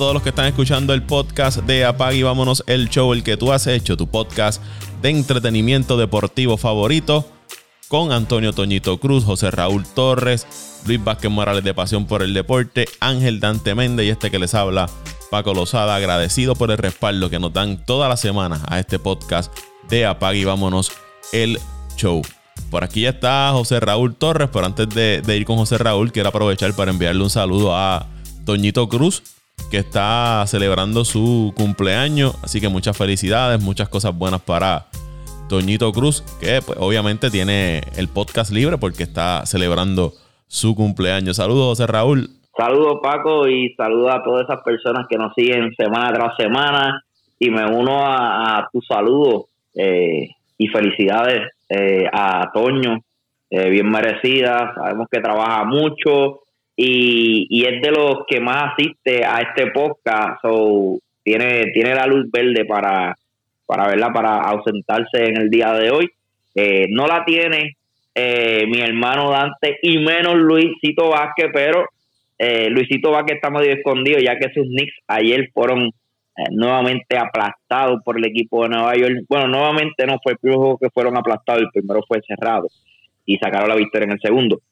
Todos los que están escuchando el podcast de Apag y vámonos el show, el que tú has hecho, tu podcast de entretenimiento deportivo favorito, con Antonio Toñito Cruz, José Raúl Torres, Luis Vázquez Morales de Pasión por el Deporte, Ángel Dante Méndez y este que les habla, Paco Lozada, agradecido por el respaldo que nos dan toda la semana a este podcast de Apag y vámonos el show. Por aquí ya está José Raúl Torres, pero antes de, de ir con José Raúl, quiero aprovechar para enviarle un saludo a Toñito Cruz, que está celebrando su cumpleaños. Así que muchas felicidades, muchas cosas buenas para Toñito Cruz, que pues, obviamente tiene el podcast libre porque está celebrando su cumpleaños. Saludos, José Raúl. Saludos, Paco, y saludos a todas esas personas que nos siguen semana tras semana. Y me uno a, tu saludo eh, y felicidades eh, a Toño, eh, bien merecida. Sabemos que trabaja mucho y, es de los que más asiste a este podcast, so, tiene, tiene la luz verde para, para verla, para ausentarse en el día de hoy. Eh, no la tiene eh, mi hermano Dante y menos Luisito Vázquez, pero eh, Luisito Vázquez está medio escondido ya que sus Knicks ayer fueron nuevamente aplastados por el equipo de Nueva York. Bueno, nuevamente no fue el primer juego que fueron aplastados, el primero fue cerrado y sacaron la victoria en el segundo.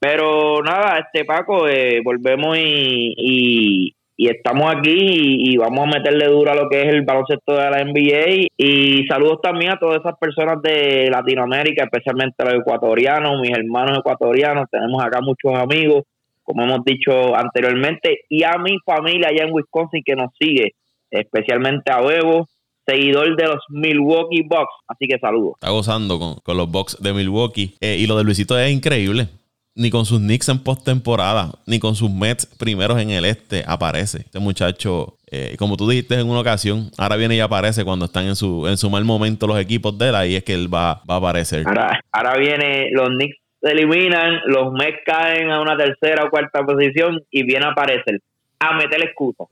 Pero nada, este Paco, eh, volvemos y, y, estamos aquí y, vamos a meterle duro a lo que es el baloncesto de la NBA. Y saludos también a todas esas personas de Latinoamérica, especialmente los ecuatorianos, mis hermanos ecuatorianos. Tenemos acá muchos amigos, como hemos dicho anteriormente, y a mi familia allá en Wisconsin que nos sigue, especialmente a Bebo, seguidor de los Milwaukee Bucks. Así que saludos. Está gozando con, los Bucks de Milwaukee. Eh, y lo de Luisito es increíble ni con sus Knicks en postemporada, ni con sus Mets primeros en el este aparece. Este muchacho, eh, como tú dijiste en una ocasión, ahora viene y aparece cuando están en su, en su mal momento los equipos de él, ahí es que él va, va a aparecer. Ahora, ahora viene, los Knicks se eliminan, los Mets caen a una tercera o cuarta posición y viene a aparecer a meter excusa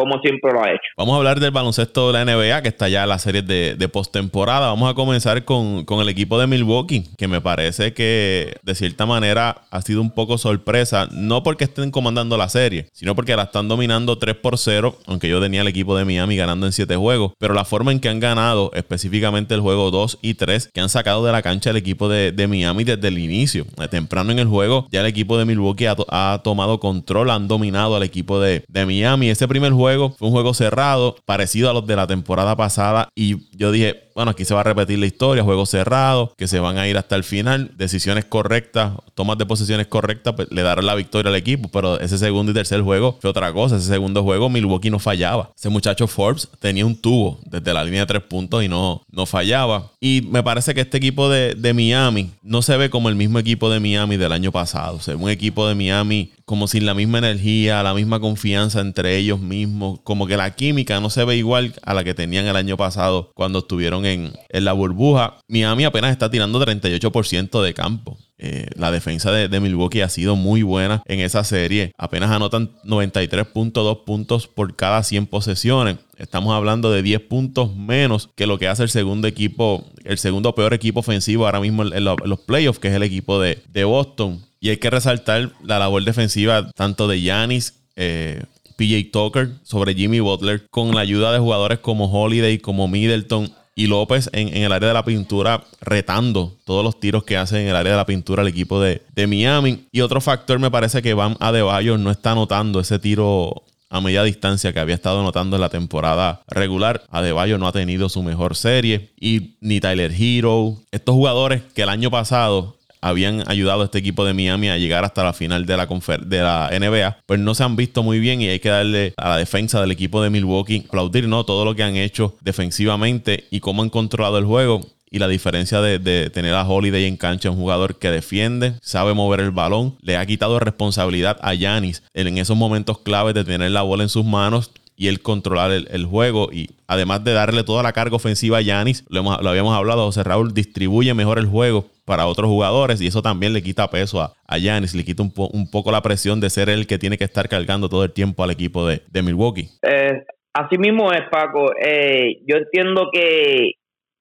como siempre lo ha hecho. Vamos a hablar del baloncesto de la NBA, que está ya en la serie de, de postemporada. Vamos a comenzar con, el equipo de Milwaukee, que me parece que de cierta manera ha sido un poco sorpresa, no porque estén comandando la serie, sino porque la están dominando 3 por 0, aunque yo tenía el equipo de Miami ganando en 7 juegos, pero la forma en que han ganado, específicamente el juego 2 y 3, que han sacado de la cancha el equipo de, Miami desde el inicio. Temprano en el juego, ya el equipo de Milwaukee ha, tomado control, han dominado al equipo de, de Miami. Ese primer juego fue un juego cerrado, parecido a los de la temporada pasada. Y yo dije, bueno, aquí se va a repetir la historia, juego cerrado, que se van a ir hasta el final, decisiones correctas, tomas de posiciones correctas, pues le darán la victoria al equipo, pero ese segundo y tercer juego fue otra cosa, ese segundo juego Milwaukee no fallaba, ese muchacho Forbes tenía un tubo desde la línea de tres puntos y no, no fallaba, y me parece que este equipo de, Miami no se ve como el mismo equipo de Miami del año pasado, o un equipo de Miami como sin la misma energía, la misma confianza entre ellos mismos, como que la química no se ve igual a la que tenían el año pasado cuando estuvieron en, la burbuja. Miami apenas está tirando 38% de campo. Eh, la defensa de, Milwaukee ha sido muy buena en esa serie. Apenas anotan 93.2 puntos por cada 100 posesiones. Estamos hablando de 10 puntos menos que lo que hace el segundo equipo, el segundo peor equipo ofensivo ahora mismo en, los playoffs, que es el equipo de, Boston. Y hay que resaltar la labor defensiva tanto de Yanis, eh, PJ Tucker sobre Jimmy Butler, con la ayuda de jugadores como Holiday, como Middleton y López en, el área de la pintura, retando todos los tiros que hace en el área de la pintura el equipo de, Miami. Y otro factor me parece que Van Adebayo no está anotando ese tiro a media distancia que había estado anotando en la temporada regular. Adebayo no ha tenido su mejor serie y ni Tyler Hero. Estos jugadores que el año pasado habían ayudado a este equipo de Miami a llegar hasta la final de la, de la NBA, pues no se han visto muy bien y hay que darle a la defensa del equipo de Milwaukee aplaudir ¿no? todo lo que han hecho defensivamente y cómo han controlado el juego y la diferencia de, tener a Holiday en cancha, un jugador que defiende, sabe mover el balón, le ha quitado responsabilidad a Yanis en esos momentos claves de tener la bola en sus manos y él controlar el, juego. Y además de darle toda la carga ofensiva a Yanis, lo, lo, habíamos hablado, José Raúl distribuye mejor el juego para otros jugadores y eso también le quita peso a, a Giannis, le quita un, poco la presión de ser el que tiene que estar cargando todo el tiempo al equipo de, Milwaukee. Eh, así mismo es, Paco. Eh, yo entiendo que,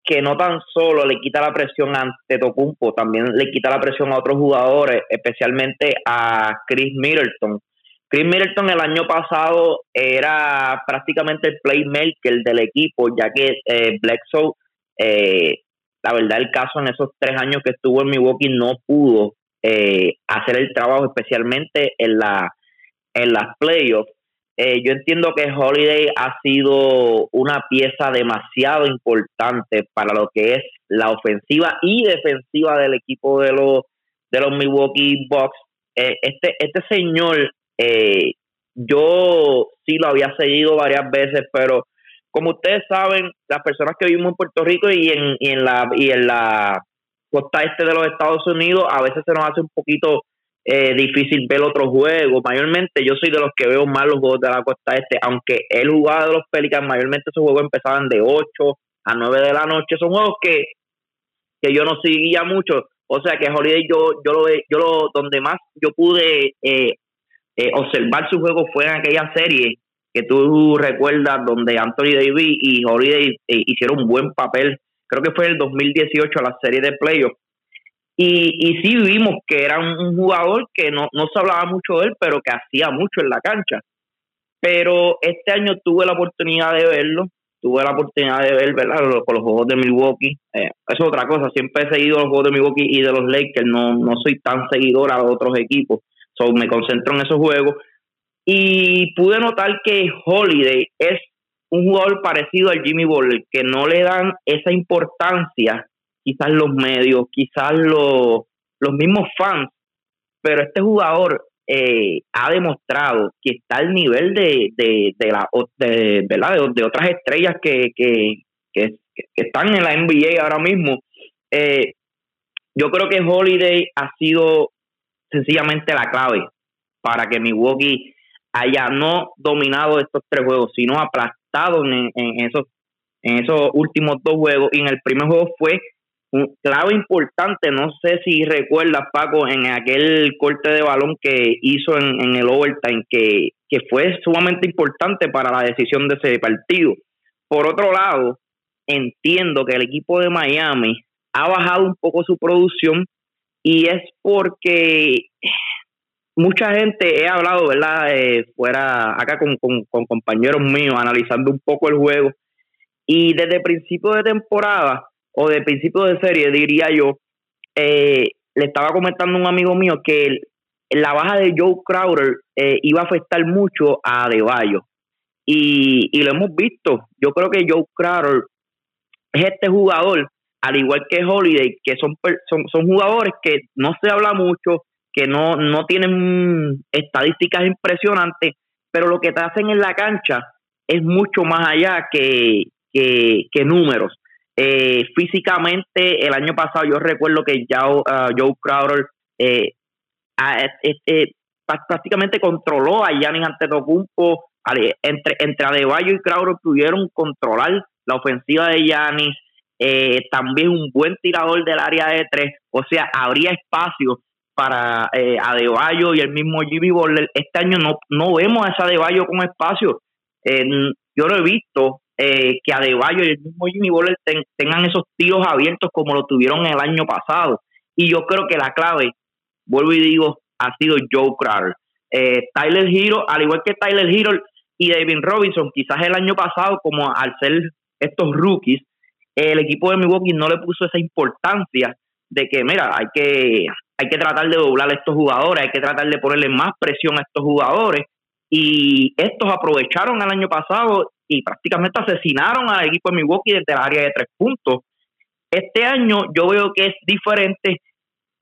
que no tan solo le quita la presión ante Tocumpo, también le quita la presión a otros jugadores, especialmente a Chris Middleton, Chris Middleton el año pasado era prácticamente el playmaker del equipo, ya que eh, Bledsoe, eh, la verdad el caso en esos tres años que estuvo en Milwaukee no pudo eh, hacer el trabajo, especialmente en, la, en las playoffs. Eh, yo entiendo que Holiday ha sido una pieza demasiado importante para lo que es la ofensiva y defensiva del equipo de los, de los Milwaukee Bucks. Eh, este, este señor, eh, yo sí lo había seguido varias veces, pero como ustedes saben, las personas que vivimos en Puerto Rico y en, y en la y en la costa este de los Estados Unidos, a veces se nos hace un poquito eh, difícil ver otros juegos. Mayormente yo soy de los que veo más los juegos de la costa este, aunque él jugaba de los Pelicans, mayormente esos juegos empezaban de 8 a 9 de la noche. Son juegos que, que yo no seguía mucho. O sea que Holiday yo, yo lo yo lo, donde más yo pude eh, eh, observar su juego fue en aquella serie que tú recuerdas donde Anthony Davis y Holiday hicieron un buen papel. Creo que fue en el 2018 la serie de playoffs y, y sí vimos que era un, jugador que no, no se hablaba mucho de él, pero que hacía mucho en la cancha. Pero este año tuve la oportunidad de verlo, tuve la oportunidad de ver ¿verdad? con los juegos de Milwaukee. Eh, eso es otra cosa, siempre he seguido los juegos de Milwaukee y de los Lakers, no, no soy tan seguidor a otros equipos, so, me concentro en esos juegos. Y pude notar que Holiday es un jugador parecido al Jimmy Butler, que no le dan esa importancia quizás los medios, quizás los, los mismos fans, pero este jugador eh, ha demostrado que está al nivel de, de, de, la, de, de, otras estrellas que, que, que, están en la NBA ahora mismo. Eh, yo creo que Holiday ha sido sencillamente la clave para que Milwaukee haya no dominado estos tres juegos, sino aplastado en, en, esos en esos últimos dos juegos. Y en el primer juego fue un clave importante, no sé si recuerdas Paco, en aquel corte de balón que hizo en, el overtime, que, que fue sumamente importante para la decisión de ese partido. Por otro lado, entiendo que el equipo de Miami ha bajado un poco su producción y es porque mucha gente, he hablado, ¿verdad? Eh, fuera acá con, con, compañeros míos analizando un poco el juego y desde principio de temporada o de principio de serie, diría yo, eh, le estaba comentando a un amigo mío que la baja de Joe Crowder eh, iba a afectar mucho a Adebayo. Y, y lo hemos visto. Yo creo que Joe Crowder es este jugador, al igual que Holiday, que son, son, son jugadores que no se habla mucho, que no, no tienen estadísticas impresionantes, pero lo que te hacen en la cancha es mucho más allá que, que, números. Eh, físicamente, el año pasado yo recuerdo que ya, uh, Joe Crowder eh, este, prácticamente controló a Giannis Antetokounmpo. Entre, entre Adebayo y Crowder pudieron controlar la ofensiva de Giannis. Eh, también un buen tirador del área de tres. O sea, habría espacio para eh, Adebayo y el mismo Jimmy Butler. Este año no, no vemos a ese Adebayo con espacio. Eh, yo lo he visto eh, que Adebayo y el mismo Jimmy Butler tengan esos tiros abiertos como lo tuvieron el año pasado. Y yo creo que la clave, vuelvo y digo, ha sido Joe Crowder. Eh, Tyler Hero, al igual que Tyler Hero y David Robinson, quizás el año pasado, como al ser estos rookies, el equipo de Milwaukee no le puso esa importancia de que, mira, hay que, hay que tratar de doblar a estos jugadores, hay que tratar de ponerle más presión a estos jugadores. Y estos aprovecharon el año pasado y prácticamente asesinaron al equipo de Milwaukee desde el área de tres puntos. Este año yo veo que es diferente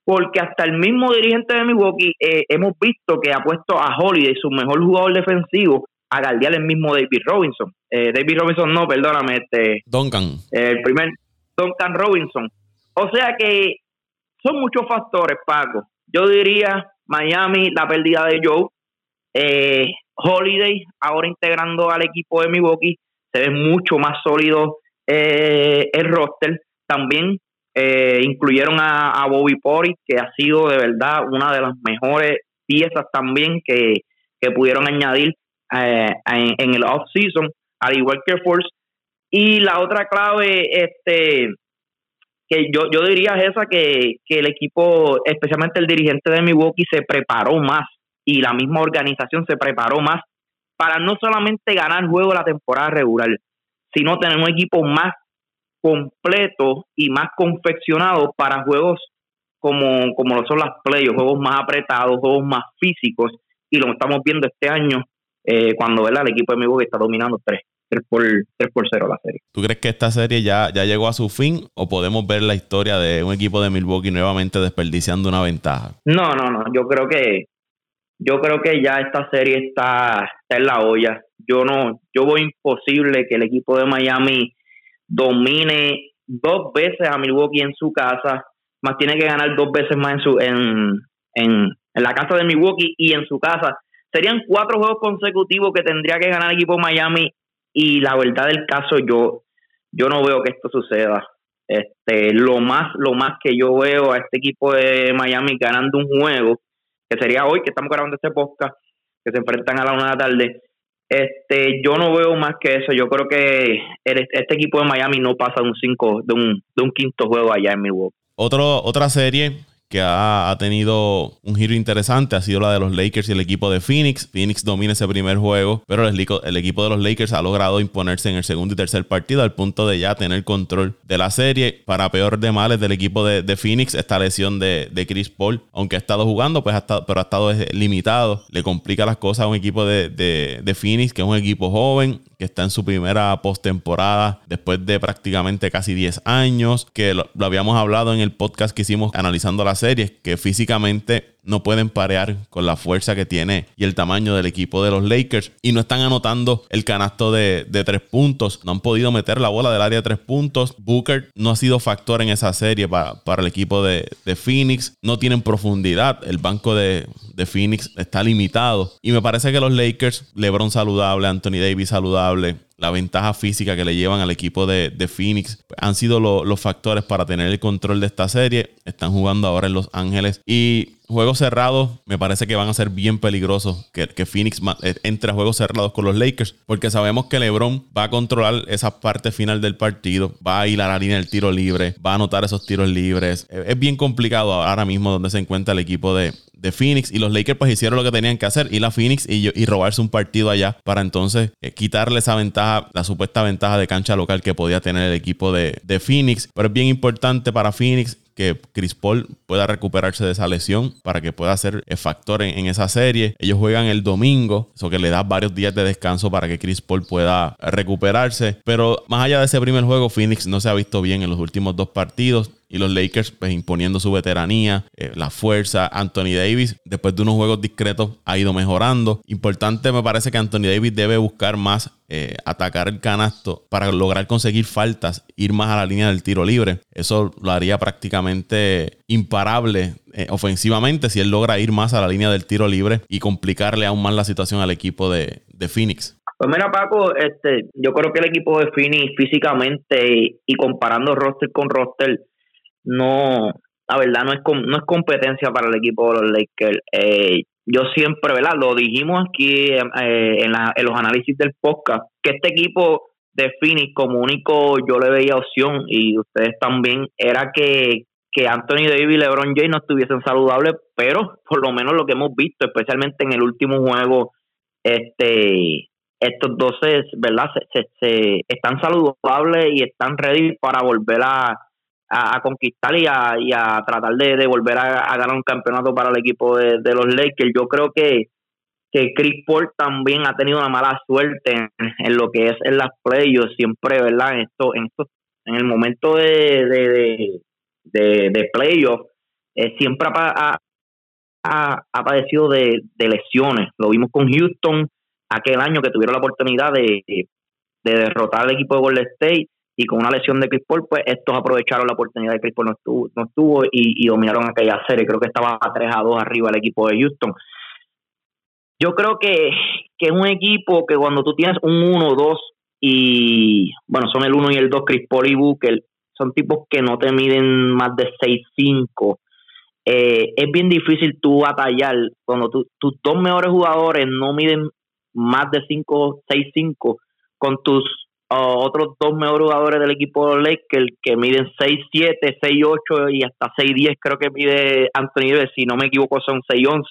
porque hasta el mismo dirigente de Milwaukee eh, hemos visto que ha puesto a Holiday, su mejor jugador defensivo, a guardiar el mismo David Robinson. Eh, David Robinson no, perdóname, este... Duncan. el primer Duncan Robinson. O sea que son muchos factores, Paco. Yo diría Miami, la pérdida de Joe, eh, Holiday, ahora integrando al equipo de Milwaukee, se ve mucho más sólido eh, el roster. También eh, incluyeron a, Bobby Porry, que ha sido de verdad una de las mejores piezas también que, pudieron añadir eh, en, el off-season, al igual que Force. Y la otra clave, este que yo, yo diría es esa, que, que el equipo, especialmente el dirigente de Milwaukee, se preparó más y la misma organización se preparó más para no solamente ganar juego la temporada regular, sino tener un equipo más completo y más confeccionado para juegos como, como lo son las playoffs, juegos más apretados, juegos más físicos, y lo estamos viendo este año eh, cuando ¿verdad? el equipo de Milwaukee está dominando 3, 3, por, 3 por 0 la serie. ¿Tú crees que esta serie ya, ya llegó a su fin o podemos ver la historia de un equipo de Milwaukee nuevamente desperdiciando una ventaja? No, no, no, yo creo que yo creo que ya esta serie está, está en la olla. Yo no, yo veo imposible que el equipo de Miami domine dos veces a Milwaukee en su casa, más tiene que ganar dos veces más en su en, en, la casa de Milwaukee y en su casa. Serían cuatro juegos consecutivos que tendría que ganar el equipo Miami y la verdad del caso yo yo no veo que esto suceda. Este, lo más lo más que yo veo a este equipo de Miami ganando un juego que sería hoy que estamos grabando este podcast que se enfrentan a la una de la tarde este, yo no veo más que eso. Yo creo que este equipo de Miami no pasa de un cinco, de un, de un quinto juego allá en Milwaukee. Otro, otra serie que ha, tenido un giro interesante ha sido la de los Lakers y el equipo de Phoenix. Phoenix domina ese primer juego, pero el, equipo de los Lakers ha logrado imponerse en el segundo y tercer partido al punto de ya tener control de la serie. Para peor de males del equipo de, Phoenix, esta lesión de, Chris Paul, aunque ha estado jugando, pues ha estado, pero ha estado limitado. Le complica las cosas a un equipo de, de Phoenix, que es un equipo joven, que está en su primera postemporada después de prácticamente casi 10 años, que lo, habíamos hablado en el podcast que hicimos analizando la serie, que físicamente no pueden parear con la fuerza que tiene y el tamaño del equipo de los Lakers y no están anotando el canasto de, tres puntos, no han podido meter la bola del área de tres puntos. Booker no ha sido factor en esa serie para, para el equipo de, de, Phoenix, no tienen profundidad, el banco de, de Phoenix está limitado y me parece que los Lakers, LeBron saludable, Anthony Davis saludable, la ventaja física que le llevan al equipo de, Phoenix han sido los factores para tener el control de esta serie. Están jugando ahora en Los Ángeles y juegos cerrados me parece que van a ser bien peligrosos que, que, Phoenix eh, entre a juegos cerrados con los Lakers porque sabemos que LeBron va a controlar esa parte final del partido, va a ir a la línea del tiro libre, va a anotar esos tiros libres. Es bien complicado ahora mismo donde se encuentra el equipo de, de Phoenix y los Lakers pues hicieron lo que tenían que hacer, ir a Phoenix y, y robarse un partido allá para entonces eh, quitarle esa ventaja, la supuesta ventaja de cancha local que podía tener el equipo de, de Phoenix. Pero es bien importante para Phoenix que Chris Paul pueda recuperarse de esa lesión para que pueda ser factor en, esa serie. Ellos juegan el domingo, eso que le da varios días de descanso para que Chris Paul pueda recuperarse. Pero más allá de ese primer juego, Phoenix no se ha visto bien en los últimos dos partidos y los Lakers pues imponiendo su veteranía, eh, la fuerza. Anthony Davis, después de unos juegos discretos, ha ido mejorando. Importante me parece que Anthony Davis debe buscar más eh, atacar el canasto para lograr conseguir faltas, ir más a la línea del tiro libre. Eso lo haría prácticamente imparable eh, ofensivamente si él logra ir más a la línea del tiro libre y complicarle aún más la situación al equipo de, de Phoenix. Pues mira, Paco, este, yo creo que el equipo de Phoenix físicamente y comparando roster con roster, no, la verdad no es no es competencia para el equipo de los Lakers. Eh, yo siempre, ¿verdad? Lo dijimos aquí eh, en, los análisis del podcast, que este equipo de Phoenix como único yo le veía opción y ustedes también, era que, que Anthony Davis y LeBron James no estuviesen saludables, pero por lo menos lo que hemos visto, especialmente en el último juego, este estos dos, ¿verdad? Se, se están saludables y están ready para volver a a, conquistar y a, a tratar de, volver a, ganar un campeonato para el equipo de, los Lakers. Yo creo que, que Chris Paul también ha tenido una mala suerte en, lo que es en las playoffs, siempre, ¿verdad? En esto, en esto, en el momento de, de, de, de playoffs, eh, siempre ha, ha, ha, padecido de, de lesiones. Lo vimos con Houston aquel año que tuvieron la oportunidad de, de derrotar al equipo de Golden State y con una lesión de Chris Paul, pues estos aprovecharon la oportunidad de Chris Paul no estuvo, no estuvo y, dominaron aquella serie. Creo que estaba a 3 a 2 arriba el equipo de Houston. Yo creo que, que es un equipo que cuando tú tienes un 1-2 y, bueno, son el 1 y el 2, Chris Paul y Booker, son tipos que no te miden más de 6-5. Eh, es bien difícil tú batallar cuando tus dos mejores jugadores no miden más de 5, 6-5 con tus otros dos mejores jugadores del equipo de Lakers que miden 6'7, 6'8 y hasta 6'10 creo que mide Anthony Davis, si no me equivoco son 6'11.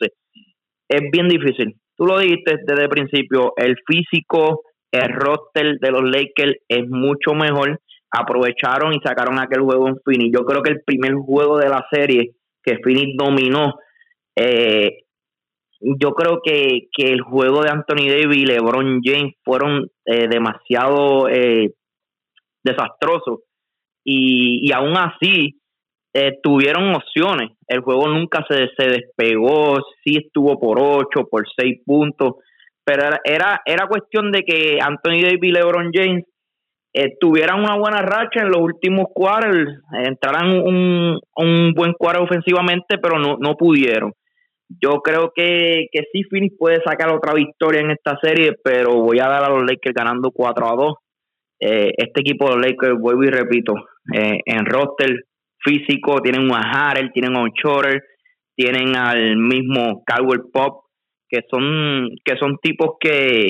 es bien difícil. Tú lo dijiste desde el principio, el físico, el roster de los Lakers es mucho mejor. Aprovecharon y sacaron aquel juego en Phoenix. Yo creo que el primer juego de la serie que Phoenix dominó, eh, yo creo que, el juego de Anthony Davis y LeBron James fueron eh, demasiado eh, desastrosos. Y, y aún así, eh, tuvieron opciones. El juego nunca se, se despegó, sí estuvo por 8, por 6 puntos, pero era, era, cuestión de que Anthony Davis y LeBron James eh, tuvieran una buena racha en los últimos quarters, entraran un, un buen cuadro ofensivamente, pero no, no pudieron. Yo creo que, que sí, Phoenix puede sacar otra victoria en esta serie, pero voy a dar a los Lakers ganando 4 a 2. Eh, este equipo de los Lakers, vuelvo y repito, en roster físico, tienen a Harrell, tienen a Shorter, tienen al mismo Caldwell Pop, que son, que son tipos que,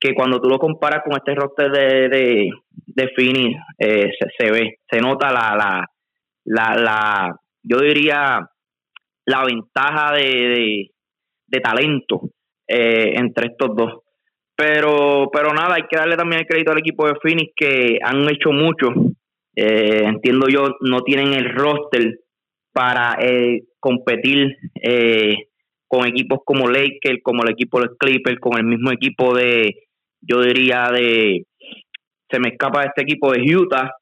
que cuando tú lo comparas con este roster de, de, de Fini, eh, se, ve, se nota la, la, la, la, yo diría, la ventaja de, de, talento eh, entre estos dos. Pero, pero nada, hay que darle también el crédito al equipo de Phoenix que han hecho mucho eh, entiendo yo, no tienen el roster para eh, competir eh, con equipos como Lakers, como el equipo de Clippers, con el mismo equipo de, yo diría, de, se me escapa este equipo de Utah,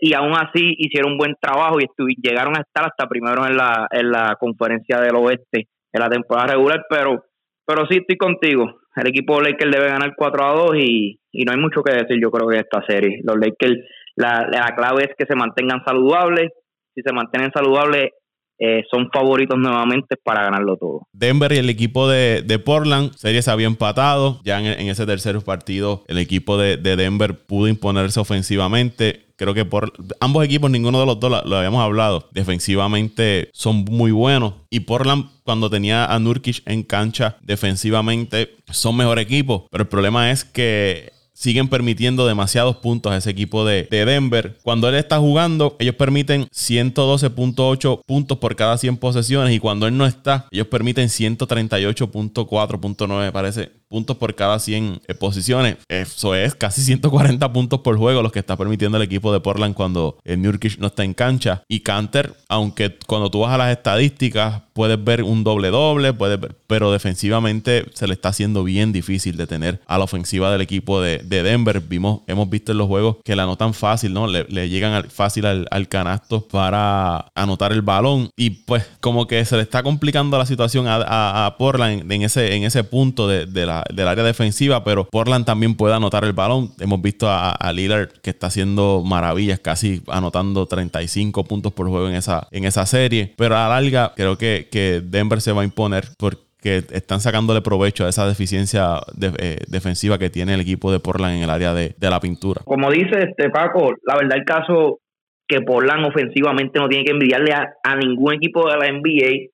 y aún así hicieron un buen trabajo y llegaron a estar hasta primero en la, en la conferencia del oeste en la temporada regular, pero, pero sí estoy contigo. El equipo Lakers debe ganar 4 a 2 y, y no hay mucho que decir, yo creo que esta serie. Los Lakers la, la clave es que se mantengan saludables. Si se mantienen saludables, eh, son favoritos nuevamente para ganarlo todo. Denver y el equipo de, Portland, series había empatado. Ya en, ese tercer partido, el equipo de, Denver pudo imponerse ofensivamente. Creo que por ambos equipos, ninguno de los dos lo, habíamos hablado. Defensivamente son muy buenos. Y Portland, cuando tenía a Nurkic en cancha defensivamente, son mejor equipo. Pero el problema es que siguen permitiendo demasiados puntos a ese equipo de, Denver. Cuando él está jugando, ellos permiten 112.8 puntos por cada 100 posesiones y cuando él no está, ellos permiten 138.4.9, me parece, puntos por cada 100 eh, posiciones. Eso es casi 140 puntos por juego los que está permitiendo el equipo de Portland cuando el Nurkic no está en cancha. Y Canter, aunque cuando tú vas a las estadísticas puedes ver un doble doble, puedes pero defensivamente se le está haciendo bien difícil de tener a la ofensiva del equipo de, Denver. Vimos, hemos visto en los juegos que la anotan fácil, ¿no? Le, llegan fácil al, canasto para anotar el balón. Y pues como que se le está complicando la situación a, Portland en ese, en ese punto de, la, del área defensiva, pero Portland también puede anotar el balón. Hemos visto a, a Lillard que está haciendo maravillas, casi anotando 35 puntos por juego en esa, en esa serie. Pero a la larga creo que que, Denver se va a imponer porque están sacándole provecho a esa deficiencia eh, defensiva que tiene el equipo de Portland en el área de, la pintura. Como dice este Paco, la verdad el caso que Portland ofensivamente no tiene que envidiarle a, ningún equipo de la NBA,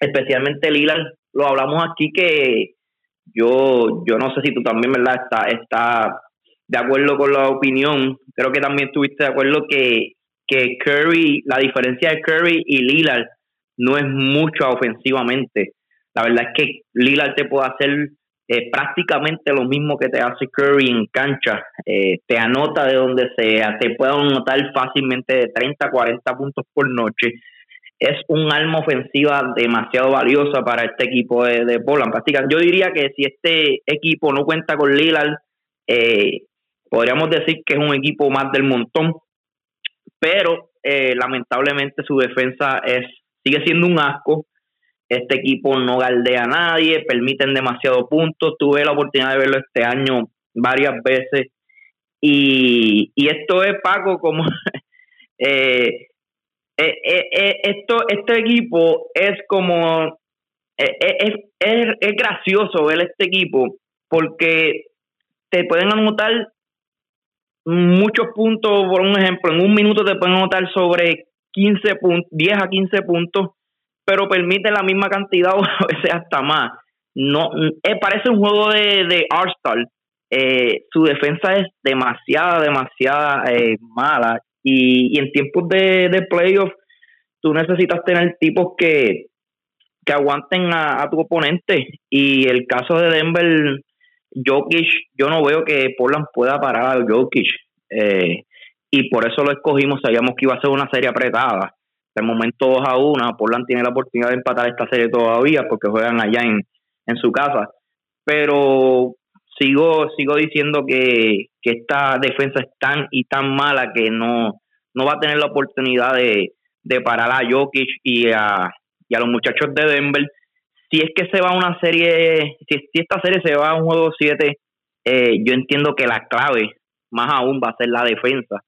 especialmente Lillard, lo hablamos aquí que yo yo no sé si tú también, ¿verdad? Está, está de acuerdo con la opinión, creo que también estuviste de acuerdo que, que Curry, la diferencia de Curry y Lillard no es mucho ofensivamente. La verdad es que Lillard te puede hacer eh, prácticamente lo mismo que te hace Curry en cancha. Eh, te anota de donde sea, te puede anotar fácilmente de 30 a 40 puntos por noche. Es un arma ofensiva demasiado valiosa para este equipo de, de Portland. Yo diría que si este equipo no cuenta con Lillard, eh, podríamos decir que es un equipo más del montón, pero lamentablemente su defensa es sigue siendo un asco. Este equipo no galdea a nadie, permiten demasiados puntos. Tuve la oportunidad de verlo este año varias veces. Y, esto es, Paco, como eh, eh, eh, esto, este equipo es como es, es, gracioso ver este equipo porque te pueden anotar muchos puntos, por un ejemplo, en un minuto te pueden anotar sobre 15 puntos, 10 a 15 puntos, pero permite la misma cantidad o a veces hasta más. No, eh, parece un juego de, de Arsenal. Eh, su defensa es demasiada, demasiada eh, mala. Y, en tiempos de, de playoff, tú necesitas tener tipos que, que aguanten a, tu oponente. Y el caso de Denver, Jokic, yo no veo que Portland pueda parar a Jokic. Eh, y por eso lo escogimos. Sabíamos que iba a ser una serie apretada. De momento 2 a 1. Portland tiene la oportunidad de empatar esta serie todavía porque juegan allá en, en su casa. Pero sigo sigo diciendo que, que esta defensa es tan y tan mala que no, no va a tener la oportunidad de, de parar a Jokic y a, y a los muchachos de Denver. Si es que se va a una serie, si, si esta serie se va a un juego 7, eh, yo entiendo que la clave más aún va a ser la defensa.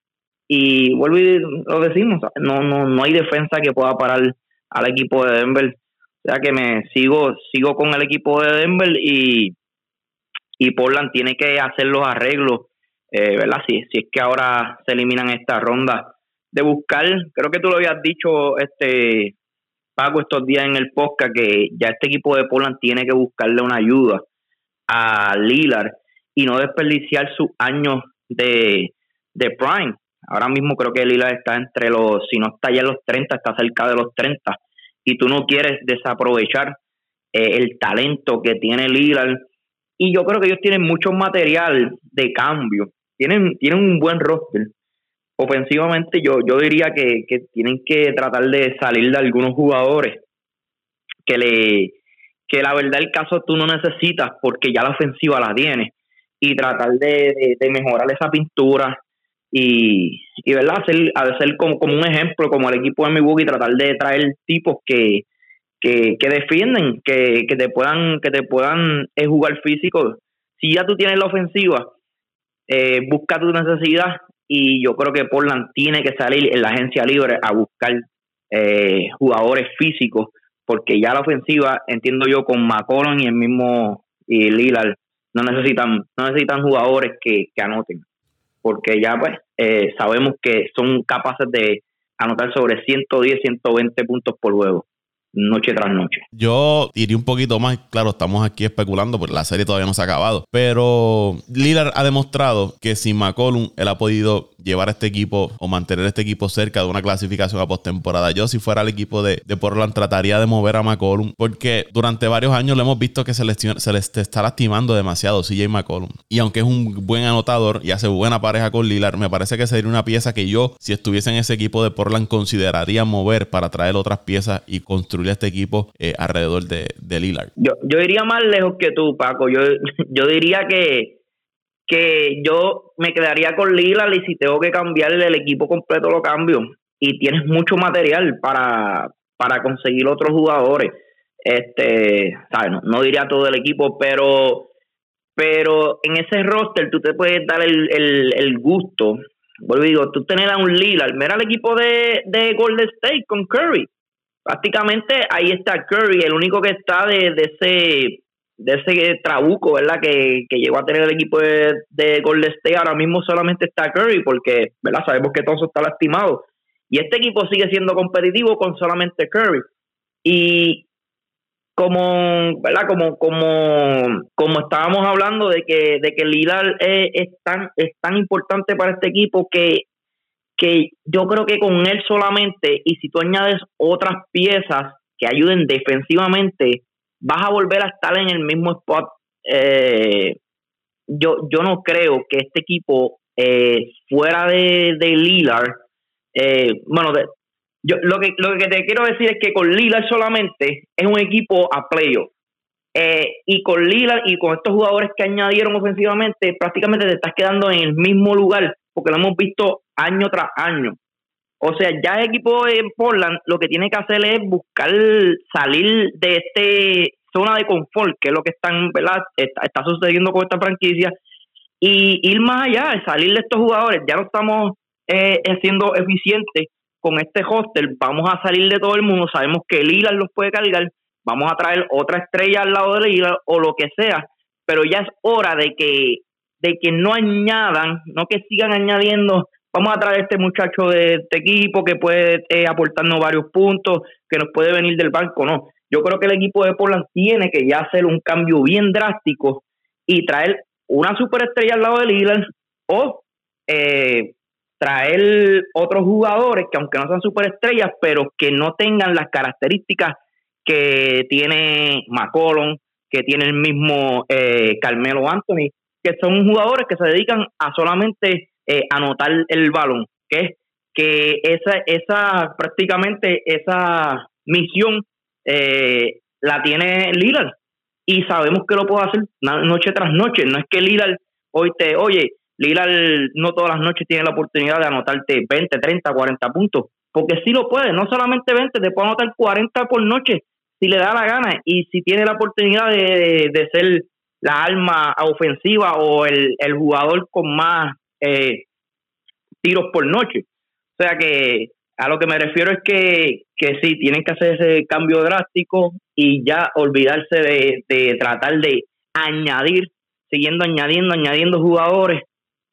Y vuelvo y lo decimos, no, no, no hay defensa que pueda parar al equipo de Denver. O sea que me sigo, sigo con el equipo de Denver y, y Portland tiene que hacer los arreglos, eh, ¿verdad? Si, si es que ahora se eliminan esta ronda, de buscar, creo que tú lo habías dicho, este Paco, estos días en el podcast, que ya este equipo de Portland tiene que buscarle una ayuda a Lillard y no desperdiciar sus años de, de prime. Ahora mismo creo que Lillard está entre los, si no está ya en los 30, está cerca de los 30. Y tú no quieres desaprovechar eh, el talento que tiene Lillard. Y yo creo que ellos tienen mucho material de cambio. Tienen, tienen un buen roster ofensivamente yo, yo diría que, tienen que tratar de salir de algunos jugadores que le que la verdad el caso tú no necesitas porque ya la ofensiva la tienes y tratar de, mejorar esa pintura y, y verdad hacer, hacer como, como un ejemplo como el equipo de Milwaukee tratar de traer tipos que, que, que defienden que, que te puedan que te puedan eh, jugar físico. Si ya tú tienes la ofensiva eh, busca tu necesidad y yo creo que Portland tiene que salir en la agencia libre a buscar eh, jugadores físicos porque ya la ofensiva entiendo yo con McCollum y el mismo y Lillard no necesitan no necesitan jugadores que, anoten porque ya pues eh, sabemos que son capaces de anotar sobre 110 120 puntos por juego noche tras noche. Yo iría un poquito más, claro, estamos aquí especulando porque la serie todavía no se ha acabado, pero Lillard ha demostrado que sin McCollum él ha podido llevar a este equipo o mantener este equipo cerca de una clasificación a postemporada. Yo si fuera el equipo de, Portland trataría de mover a McCollum porque durante varios años lo hemos visto que se, se les está lastimando demasiado CJ McCollum. Y aunque es un buen anotador y hace buena pareja con Lillard, me parece que sería una pieza que yo, si estuviese en ese equipo de Portland, consideraría mover para traer otras piezas y construir este equipo eh, alrededor de, de Lillard? Yo, yo iría más lejos que tú, Paco. Yo, yo diría que, que yo me quedaría con Lillard y si tengo que cambiarle el equipo completo lo cambio. Y tienes mucho material para, para conseguir otros jugadores. Este, ¿sabes? No, diría todo el equipo, pero pero en ese roster tú te puedes dar el, el, el gusto. Vuelvo digo, tú tenés a un Lillard. Mira el equipo de, de Golden State con Curry prácticamente ahí está Curry, el único que está de, ese de ese trabuco, ¿verdad? Que, llegó a tener el equipo de, de Golden State. Ahora mismo solamente está Curry porque, ¿verdad? Sabemos que todo está lastimado. Y este equipo sigue siendo competitivo con solamente Curry. Y como, ¿verdad? Como, como, como estábamos hablando de que, de que es, es, tan, es tan importante para este equipo que que yo creo que con él solamente, y si tú añades otras piezas que ayuden defensivamente, vas a volver a estar en el mismo spot. Eh, yo, yo no creo que este equipo, eh, fuera de, de Lillard, eh, bueno, yo, lo, que, lo que te quiero decir es que con Lillard solamente es un equipo a playoff. y con Lillard y con estos jugadores que añadieron ofensivamente, prácticamente te estás quedando en el mismo lugar, porque lo hemos visto año tras año. O sea, ya el equipo de Portland lo que tiene que hacer es buscar salir de este zona de confort, que es lo que están, ¿verdad? Está, sucediendo con esta franquicia, y ir más allá, salir de estos jugadores. Ya no estamos eh, siendo eficientes con este hostel, vamos a salir de todo el mundo, sabemos que Lillard los puede cargar, vamos a traer otra estrella al lado de Lillard o lo que sea, pero ya es hora de que de que no añadan, no que sigan añadiendo vamos a traer a este muchacho de este equipo que puede eh, aportarnos varios puntos, que nos puede venir del banco, no. Yo creo que el equipo de Portland tiene que ya hacer un cambio bien drástico y traer una superestrella al lado de Lillard o eh, traer otros jugadores que aunque no sean superestrellas, pero que no tengan las características que tiene McCollum, que tiene el mismo eh, Carmelo Anthony, que son jugadores que se dedican a solamente eh, anotar el balón, que es que esa, esa prácticamente esa misión eh, la tiene Lillard. Y sabemos que lo puede hacer noche tras noche. No es que Lillard hoy te, oye, Lillard no todas las noches tiene la oportunidad de anotarte 20, 30, 40 puntos, porque sí lo puede, no solamente 20, te puede anotar 40 por noche si le da la gana. Y si tiene la oportunidad de, de, ser la alma ofensiva o el, el jugador con más eh, tiros por noche. O sea que a lo que me refiero es que, que sí, tienen que hacer ese cambio drástico y ya olvidarse de, de tratar de añadir, siguiendo añadiendo, añadiendo jugadores.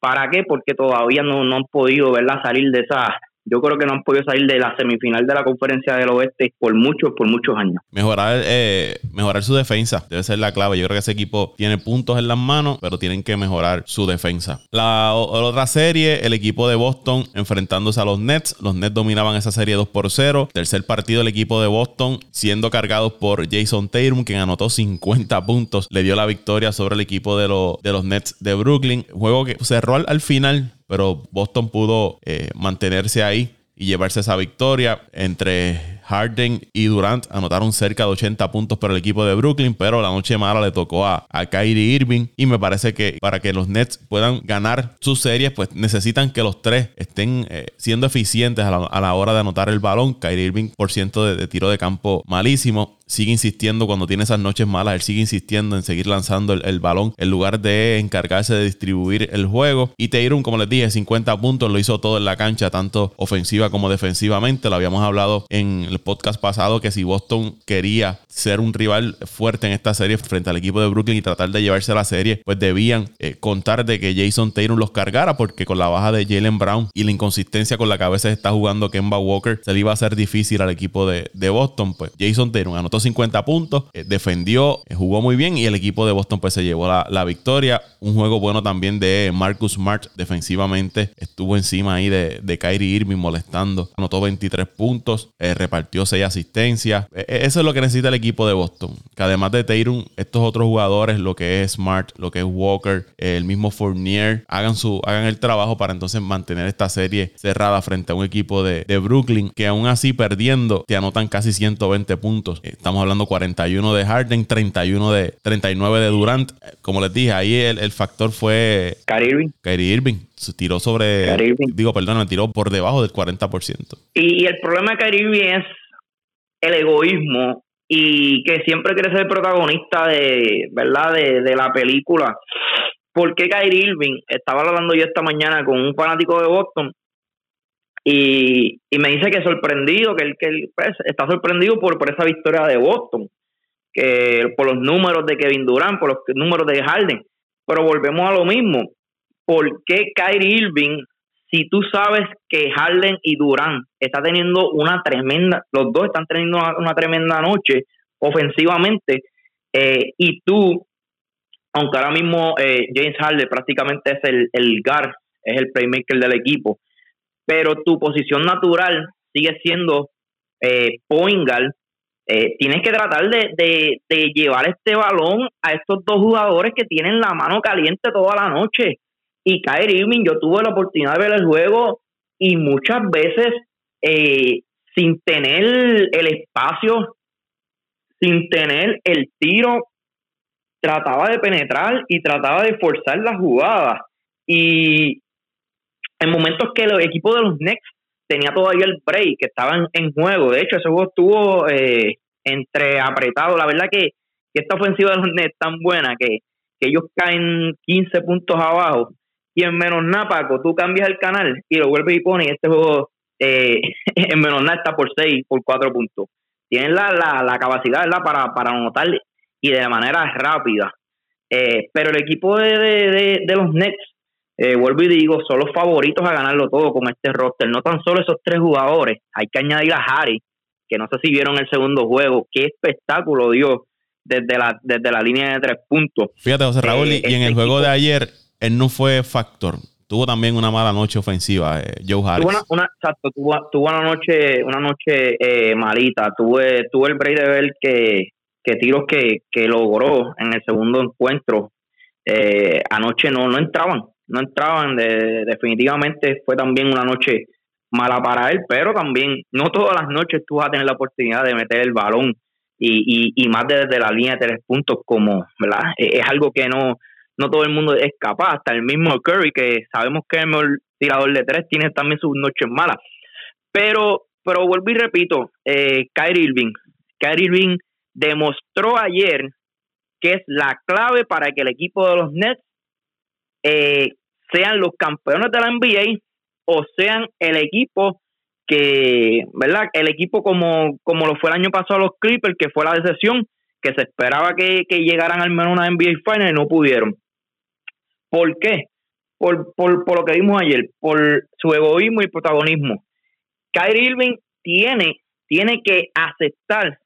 ¿Para qué? Porque todavía no, no han podido ¿verdad? salir de esa yo creo que no han podido salir de la semifinal de la conferencia del oeste por muchos, por muchos años. Mejorar, eh, mejorar su defensa debe ser la clave. Yo creo que ese equipo tiene puntos en las manos, pero tienen que mejorar su defensa. La otra serie, el equipo de Boston enfrentándose a los Nets. Los Nets dominaban esa serie 2 por 0. Tercer partido, el equipo de Boston siendo cargados por Jason Tatum, quien anotó 50 puntos. Le dio la victoria sobre el equipo de, de los Nets de Brooklyn. Juego que cerró al final pero Boston pudo eh, mantenerse ahí y llevarse esa victoria entre Harden y Durant. Anotaron cerca de 80 puntos para el equipo de Brooklyn, pero la noche mala le tocó a, a Kyrie Irving. Y me parece que para que los Nets puedan ganar sus series, pues necesitan que los tres estén eh, siendo eficientes a la, hora de anotar el balón. Kyrie Irving por ciento de, tiro de campo malísimo sigue insistiendo cuando tiene esas noches malas, él sigue insistiendo en seguir lanzando el, balón en lugar de encargarse de distribuir el juego. Y Tatum, como les dije, 50 puntos, lo hizo todo en la cancha, tanto ofensiva como defensivamente. Lo habíamos hablado en el podcast pasado que si Boston quería ser un rival fuerte en esta serie frente al equipo de Brooklyn y tratar de llevarse la serie, pues debían eh, contar de que Jason Taylor los cargara porque con la baja de Jalen Brown y la inconsistencia con la que a veces está jugando Kemba Walker, se le iba a hacer difícil al equipo de, Boston. Pues Jason Taylor anotó 50 puntos, eh, defendió, eh, jugó muy bien y el equipo de Boston pues se llevó la, victoria. Un juego bueno también de Marcus Smart defensivamente, estuvo encima ahí de, de Kyrie Irving molestando, anotó 23 puntos, repartió dio seis asistencias. E, e, eso es lo que necesita el equipo de Boston. Que además de Tatum, estos otros jugadores, lo que es Smart, lo que es Walker, el mismo Fournier, hagan, su, hagan el trabajo para entonces mantener esta serie cerrada frente a un equipo de, Brooklyn que aún así perdiendo te anotan casi 120 puntos. Estamos hablando 41 de Harden, 31 de 39 de Durant. Como les dije, ahí el, factor fue Kyrie Irving. Kyrie Irving se tiró sobre. Digo, perdón, me tiró por debajo del 40%. Y, el problema de Kyrie Irving es el egoísmo y que siempre quiere ser protagonista de, ¿verdad? De, la película. ¿Por qué Kyrie Irving? Estaba hablando yo esta mañana con un fanático de Boston y, me dice que sorprendido, que él, que pues, está sorprendido por, por esa victoria de Boston, que por los números de Kevin Durant, por los números de Harden. Pero volvemos a lo mismo. ¿Por qué Kyrie Irving si tú sabes que Harden y Durán están teniendo una tremenda, los dos están teniendo una, tremenda noche ofensivamente, eh, y tú, aunque ahora mismo eh, James Harden prácticamente es el, el guard, es el playmaker del equipo, pero tu posición natural sigue siendo eh, eh, tienes que tratar de llevar este balón a estos dos jugadores que tienen la mano caliente toda la noche y Kyrie Irving, yo tuve la oportunidad de ver el juego y muchas veces eh, sin tener el espacio, sin tener el tiro, trataba de penetrar y trataba de forzar la jugada. Y en momentos que el equipo de los Knicks tenía todavía el break, que estaban en juego. De hecho, ese juego estuvo eh, entre apretado. La verdad que, esta ofensiva de los Nets tan buena que, ellos caen 15 puntos abajo y en menos nada, Paco, tú cambias el canal y lo vuelves y pones este juego eh, en menos nada está por 6, por 4 puntos. Tienen la, la, capacidad ¿verdad? Para, para anotar y de manera rápida. Eh, pero el equipo de, de, los Nets, eh, vuelvo y digo, son los favoritos a ganarlo todo con este roster. No tan solo esos tres jugadores, hay que añadir a Harry, que no sé si vieron el segundo juego, qué espectáculo dio desde la, desde la línea de tres puntos. Fíjate, José Raúl, y en el juego de ayer él no fue factor. tuvo también una mala noche ofensiva, eh, Joe Harris. Tuvo una, exacto, tuvo, una noche, una noche eh, malita. Tuve, tuve el break de ver que, que tiros que, que logró en el segundo encuentro eh, anoche no, no entraban, no entraban. De, definitivamente fue también una noche mala para él, pero también no todas las noches tú vas a tener la oportunidad de meter el balón y, y, más desde la línea de tres puntos, como, ¿verdad? Es algo que no, no todo el mundo es capaz, hasta el mismo Curry, que sabemos que es el mejor tirador de tres, tiene también sus noches malas. Pero, pero vuelvo y repito, eh, Kyrie Irving, Kyrie Irving demostró ayer que es la clave para que el equipo de los Nets eh, sean los campeones de la NBA o sean el equipo que, ¿verdad? El equipo como, como lo fue el año pasado los Clippers, que fue la decepción, que se esperaba que, llegaran al menos a una NBA Final y no pudieron. ¿Por qué? Por, por, por lo que vimos ayer, por su egoísmo y protagonismo. Kyrie Irving tiene, tiene que aceptar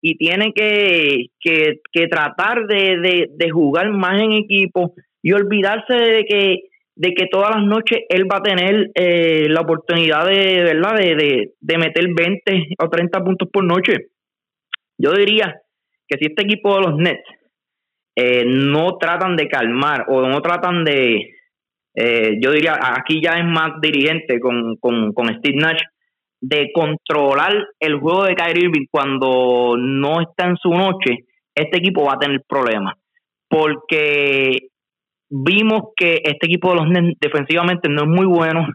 y tiene que, que, tratar de, de, jugar más en equipo y olvidarse de que de que todas las noches él va a tener eh, la oportunidad de, ¿verdad? De, de, meter 20 o 30 puntos por noche. Yo diría que si este equipo de los Nets eh, no tratan de calmar o no tratan de, eh, yo diría, aquí ya es más dirigente con, con, con Steve Nash, de controlar el juego de Kyrie Irving cuando no está en su noche, este equipo va a tener problemas. Porque vimos que este equipo de los Nets defensivamente no es muy bueno.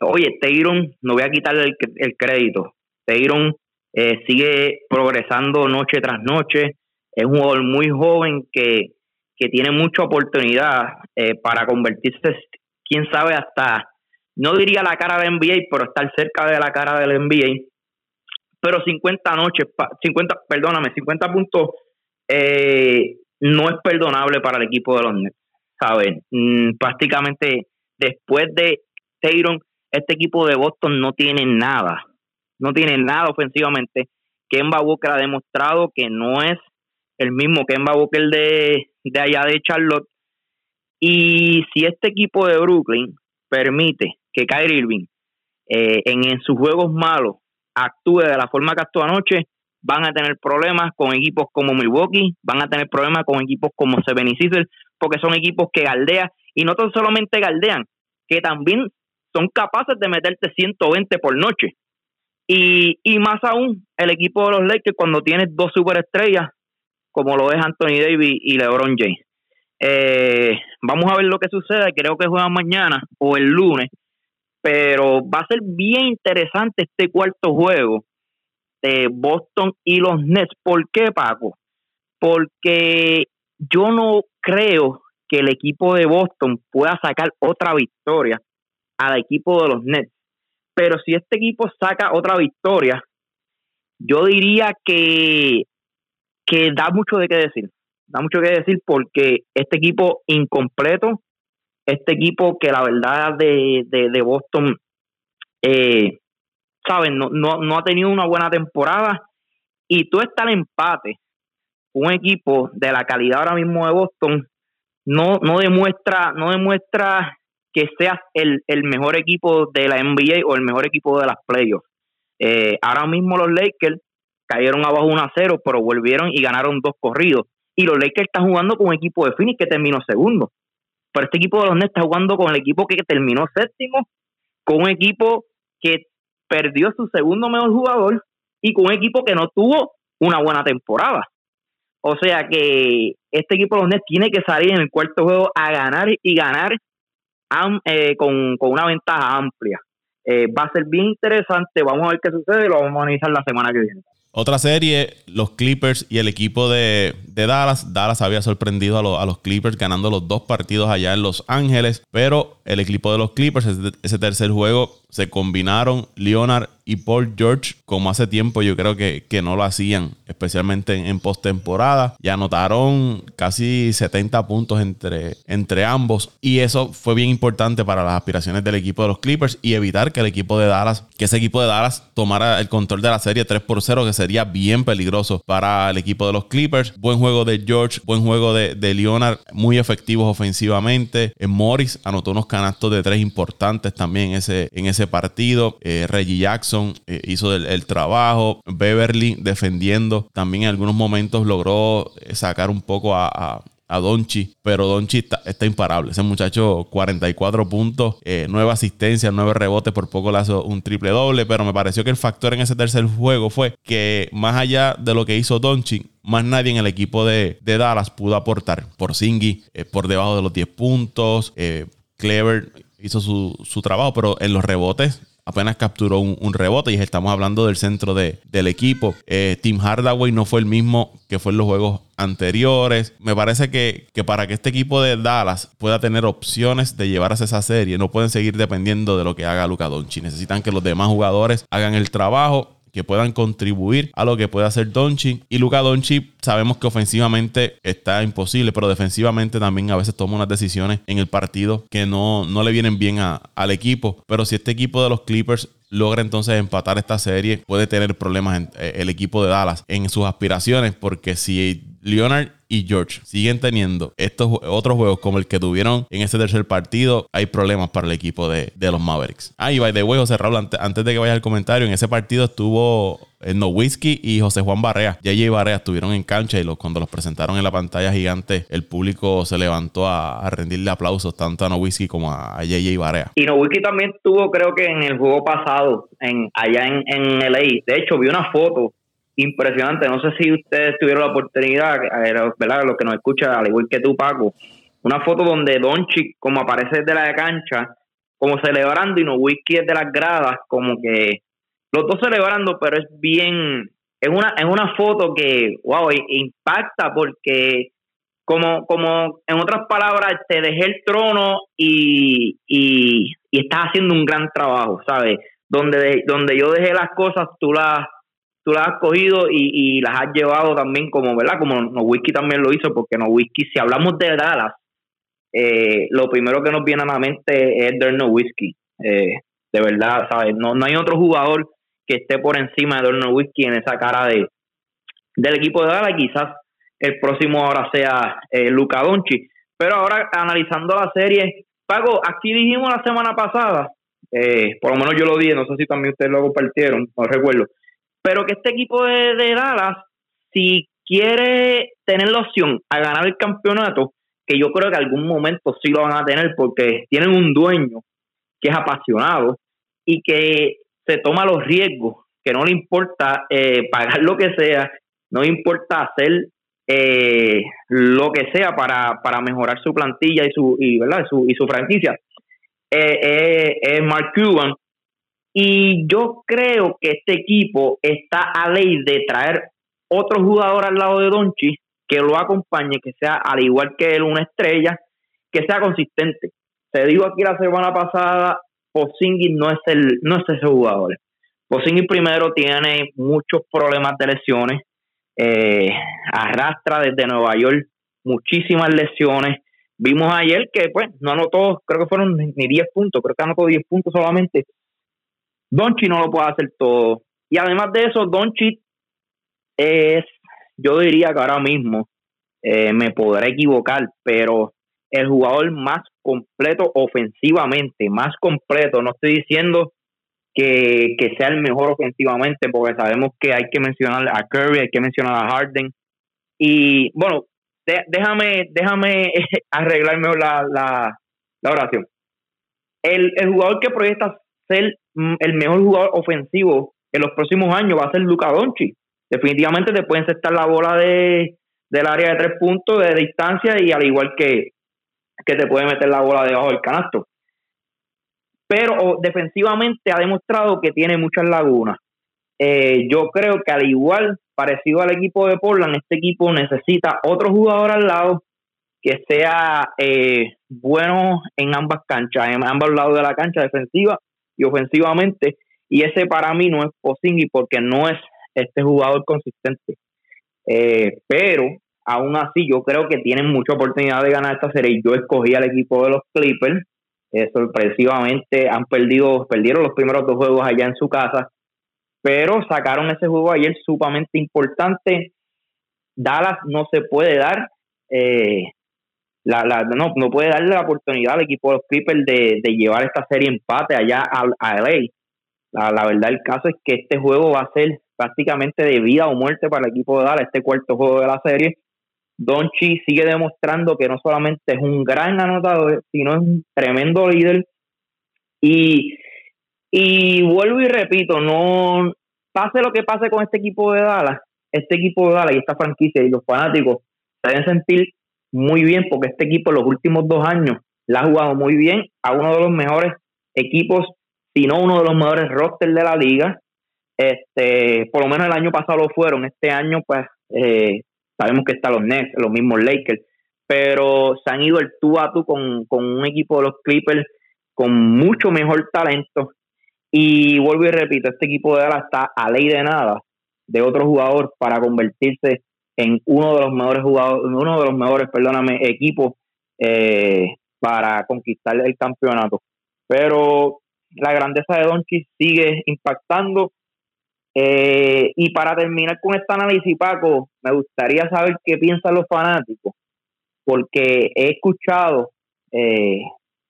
Oye, Tayron, no voy a quitarle el, crédito. Tayron eh, sigue progresando noche tras noche. Es un jugador muy joven que, que tiene mucha oportunidad eh, para convertirse, quién sabe, hasta no diría la cara del NBA, pero estar cerca de la cara del NBA. Pero 50 noches, 50, perdóname, 50 puntos eh, no es perdonable para el equipo de los Nets. ¿Saben? Mm, prácticamente después de Tayron, este equipo de Boston no tiene nada. No tiene nada ofensivamente. Kemba Walker ha demostrado que no es el mismo Kemba Walker de, de allá de Charlotte. Y si este equipo de Brooklyn permite que Kyrie Irving eh, en, sus juegos malos actúe de la forma que actuó anoche, van a tener problemas con equipos como Milwaukee, van a tener problemas con equipos como Seven y porque son equipos que galdean y no solamente galdean, que también son capaces de meterte 120 por noche. Y, y más aún, el equipo de los Lakers cuando tiene dos superestrellas, como lo es Anthony Davis y LeBron James. Eh, vamos a ver lo que sucede, creo que juegan mañana o el lunes pero va a ser bien interesante este cuarto juego de Boston y los Nets. ¿Por qué, Paco? Porque yo no creo que el equipo de Boston pueda sacar otra victoria al equipo de los Nets. Pero si este equipo saca otra victoria, yo diría que, que da mucho de qué decir. Da mucho que decir porque este equipo incompleto este equipo que la verdad de, de, Boston, eh, No, no, ha tenido una buena temporada y tú estás en empate, un equipo de la calidad ahora mismo de Boston, no, no demuestra, no demuestra que seas el, el mejor equipo de la NBA o el mejor equipo de las playoffs. Eh, ahora mismo los Lakers cayeron abajo 1 a 0, pero volvieron y ganaron dos corridos. Y los Lakers están jugando con un equipo de Phoenix que terminó segundo. Pero este equipo de los Nets está jugando con el equipo que terminó séptimo, con un equipo que perdió su segundo mejor jugador y con un equipo que no tuvo una buena temporada. O sea que este equipo de los Nets tiene que salir en el cuarto juego a ganar y ganar eh, con, una ventaja amplia. Eh, va a ser bien interesante. Vamos a ver qué sucede. Lo vamos a analizar la semana que viene. Otra serie, los Clippers y el equipo de, Dallas. Dallas había sorprendido a, los Clippers ganando los dos partidos allá en Los Ángeles, pero el equipo de los Clippers, ese tercer juego, se combinaron Leonard y Paul George, como hace tiempo yo creo que, que no lo hacían, especialmente en, postemporada. Ya anotaron casi 70 puntos entre, entre ambos y eso fue bien importante para las aspiraciones del equipo de los Clippers y evitar que el equipo de Dallas, que ese equipo de Dallas tomara el control de la serie 3 por 0, que sería bien peligroso para el equipo de los Clippers. Buen juego de George, buen juego de, de Leonard, muy efectivos ofensivamente. En Morris anotó unos canastos de tres importantes también en ese, en ese partido. Eh, Reggie Jackson eh, hizo el, trabajo. Beverly defendiendo. También en algunos momentos logró eh, sacar un poco a, a Donchi, pero Donchi está, imparable. Ese muchacho, 44 puntos, eh, 9 asistencias, 9 rebotes, por poco hace un triple doble, pero me pareció que el factor en ese tercer juego fue que más allá de lo que hizo Donchi, más nadie en el equipo de, Dallas pudo aportar. Por Singy, eh, por debajo de los 10 puntos, eh, Clever hizo su, su trabajo, pero en los rebotes apenas capturó un, rebote y estamos hablando del centro de, del equipo. Eh, Tim Hardaway no fue el mismo que fue en los juegos anteriores. Me parece que, que, para que este equipo de Dallas pueda tener opciones de llevarse esa serie, no pueden seguir dependiendo de lo que haga Luca Doncic. Necesitan que los demás jugadores hagan el trabajo que puedan contribuir a lo que puede hacer Donchi. Y Luca Donchi sabemos que ofensivamente está imposible, pero defensivamente también a veces toma unas decisiones en el partido que no, no le vienen bien al equipo. Pero si este equipo de los Clippers logra entonces empatar esta serie, puede tener problemas en, eh, el equipo de Dallas en sus aspiraciones, porque si Leonard y George siguen teniendo estos otros juegos como el que tuvieron en ese tercer partido, hay problemas para el equipo de, los Mavericks. Ah, y by the way, José Raúl, antes, de que vayas al comentario, en ese partido estuvo eh, No Whiskey y José Juan Barrea. JJ Barrea estuvieron en cancha y cuando los presentaron en la pantalla gigante, el público se levantó a, rendirle aplausos tanto a No Whiskey como a, JJ Barrea. Y No Whiskey también estuvo, creo que en el juego pasado, en, allá en, en LA. De hecho, vi una foto impresionante. No sé si ustedes tuvieron la oportunidad, ¿verdad? Los que nos escuchan, al igual que tú, Paco, una foto donde Donchi, como aparece desde la cancha, como celebrando y no whisky de las gradas, como que los dos celebrando, pero es bien, es una, es una foto que, wow, impacta porque como, como en otras palabras, te dejé el trono y, y, y estás haciendo un gran trabajo, ¿sabes? Donde, donde yo dejé las cosas, tú las tú las has cogido y, las has llevado también como, ¿verdad? Como No Whisky también lo hizo, porque No Whisky, si hablamos de Dallas, eh, lo primero que nos viene a la mente es No Whisky. Eh, de verdad, ¿sabes? No, no hay otro jugador que esté por encima de No Whisky en esa cara de del equipo de Dallas. Quizás el próximo ahora sea eh, Luca Donchi. Pero ahora, analizando la serie, Pago, aquí dijimos la semana pasada, eh, por lo menos yo lo dije, no sé si también ustedes lo compartieron, no recuerdo, pero que este equipo de, Dallas, si quiere tener la opción a ganar el campeonato, que yo creo que algún momento sí lo van a tener porque tienen un dueño que es apasionado y que se toma los riesgos, que no le importa eh, pagar lo que sea, no le importa hacer eh, lo que sea para, para mejorar su plantilla y su, y, ¿verdad? su, y su franquicia. Eh, es Mark Cuban y yo creo que este equipo está a ley de traer otro jugador al lado de Donchi que lo acompañe, que sea al igual que él una estrella, que sea consistente. Se dijo aquí la semana pasada, Posingis no es el no es ese jugador. Posingis primero tiene muchos problemas de lesiones, eh, arrastra desde Nueva York muchísimas lesiones. Vimos ayer que pues no anotó, creo que fueron ni 10 puntos, creo que anotó 10 puntos solamente Donchi no lo puede hacer todo. Y además de eso, Donchi es, yo diría que ahora mismo, eh, me podré equivocar, pero el jugador más completo ofensivamente, más completo. No estoy diciendo que, sea el mejor ofensivamente, porque sabemos que hay que mencionar a Curry, hay que mencionar a Harden. Y bueno, déjame, déjame arreglar mejor la, la, oración. El, el jugador que proyecta ser el mejor jugador ofensivo en los próximos años va a ser Luca Donchi. Definitivamente te pueden estar la bola de, del área de tres puntos de distancia y al igual que, que te puede meter la bola debajo del canasto. Pero defensivamente ha demostrado que tiene muchas lagunas. Eh, yo creo que al igual, parecido al equipo de Portland, este equipo necesita otro jugador al lado que sea eh, bueno en ambas canchas, en ambos lados de la cancha defensiva y ofensivamente Y ese para mí no es Posingui porque no es este jugador consistente. Eh, pero aún así yo creo que tienen mucha oportunidad de ganar esta serie. Yo escogí al equipo de los Clippers. Eh, sorpresivamente han perdido, perdieron los primeros dos juegos allá en su casa, pero sacaron ese juego ayer sumamente importante. Dallas no se puede dar, eh, no, puede darle la oportunidad al equipo de los Clippers de, llevar esta serie empate allá a, a LA. La, verdad el caso es que este juego va a ser prácticamente de vida o muerte para el equipo de Dallas, este cuarto juego de la serie. Donchi sigue demostrando que no solamente es un gran anotador, sino es un tremendo líder. Y, y vuelvo y repito, no pase lo que pase con este equipo de Dallas, este equipo de Dallas y esta franquicia y los fanáticos deben sentir muy bien porque este equipo en los últimos dos años la ha jugado muy bien a uno de los mejores equipos, si no uno de los mejores rosters de la liga. Este, por lo menos el año pasado lo fueron, este año pues eh, sabemos que están los Nets, los mismos Lakers, pero se han ido el tú a tú con, con un equipo de los Clippers con mucho mejor talento. Y vuelvo y repito, este equipo de Dallas está a ley de nada de otro jugador para convertirse en uno de los mejores jugadores, uno de los mejores, perdóname, equipos eh, para conquistar el campeonato. Pero la grandeza de Doncic sigue impactando. Eh, y para terminar con este análisis, Paco, me gustaría saber qué piensan los fanáticos, porque he escuchado eh,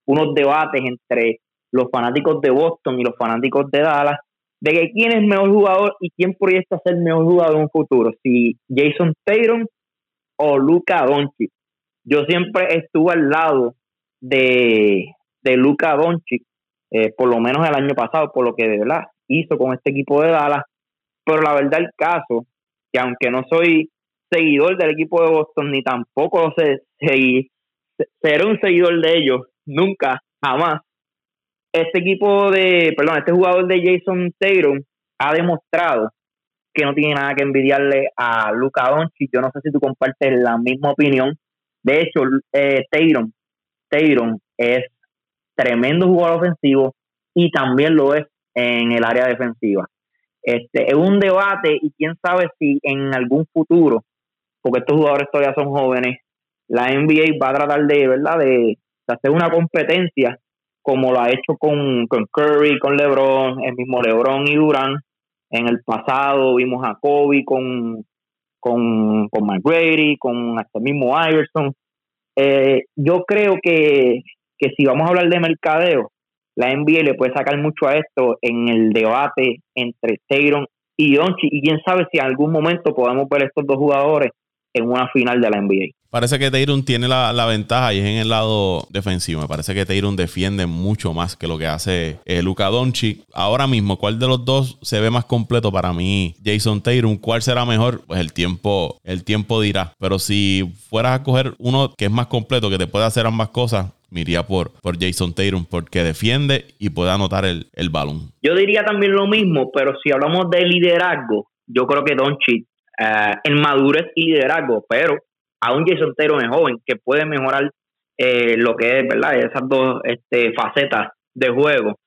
unos debates entre los fanáticos de Boston y los fanáticos de Dallas de que quién es mejor jugador y quién proyecta ser mejor jugador en un futuro, si Jason Tatum o Luca Doncic. Yo siempre estuve al lado de, de Luca Doncic, eh, por lo menos el año pasado, por lo que de verdad hizo con este equipo de Dallas, pero la verdad el caso, que aunque no soy seguidor del equipo de Boston, ni tampoco sé, seré un seguidor de ellos, nunca, jamás, este equipo de, perdón, este jugador de Jason Tatum ha demostrado que no tiene nada que envidiarle a Luca Doncic. Yo no sé si tú compartes la misma opinión. De hecho, eh, Tatum, es tremendo jugador ofensivo y también lo es en el área defensiva. Este es un debate y quién sabe si en algún futuro, porque estos jugadores todavía son jóvenes, la NBA va a tratar de, ¿verdad? de hacer una competencia como lo ha hecho con, con Curry, con LeBron, el mismo LeBron y Durant. En el pasado vimos a Kobe con, con, con McGrady, con hasta el mismo Iverson. Eh, yo creo que, que si vamos a hablar de mercadeo, la NBA le puede sacar mucho a esto en el debate entre Tatum y Donchi y quién sabe si en algún momento podamos ver estos dos jugadores en una final de la NBA. Parece que Tatum tiene la, ventaja y es en el lado defensivo. Me parece que Tatum defiende mucho más que lo que hace eh, Luca Doncic. Ahora mismo, ¿cuál de los dos se ve más completo para mí? Jason Tatum, ¿cuál será mejor? Pues el tiempo, el tiempo dirá. Pero si fueras a coger uno que es más completo, que te puede hacer ambas cosas, me por, por Jason Tatum porque defiende y puede anotar el, el balón. Yo diría también lo mismo, pero si hablamos de liderazgo, yo creo que Doncic eh, en madurez y liderazgo, pero aún Jason Tatum es joven, que puede mejorar eh, lo que es, ¿verdad? Esas dos este, facetas de juego.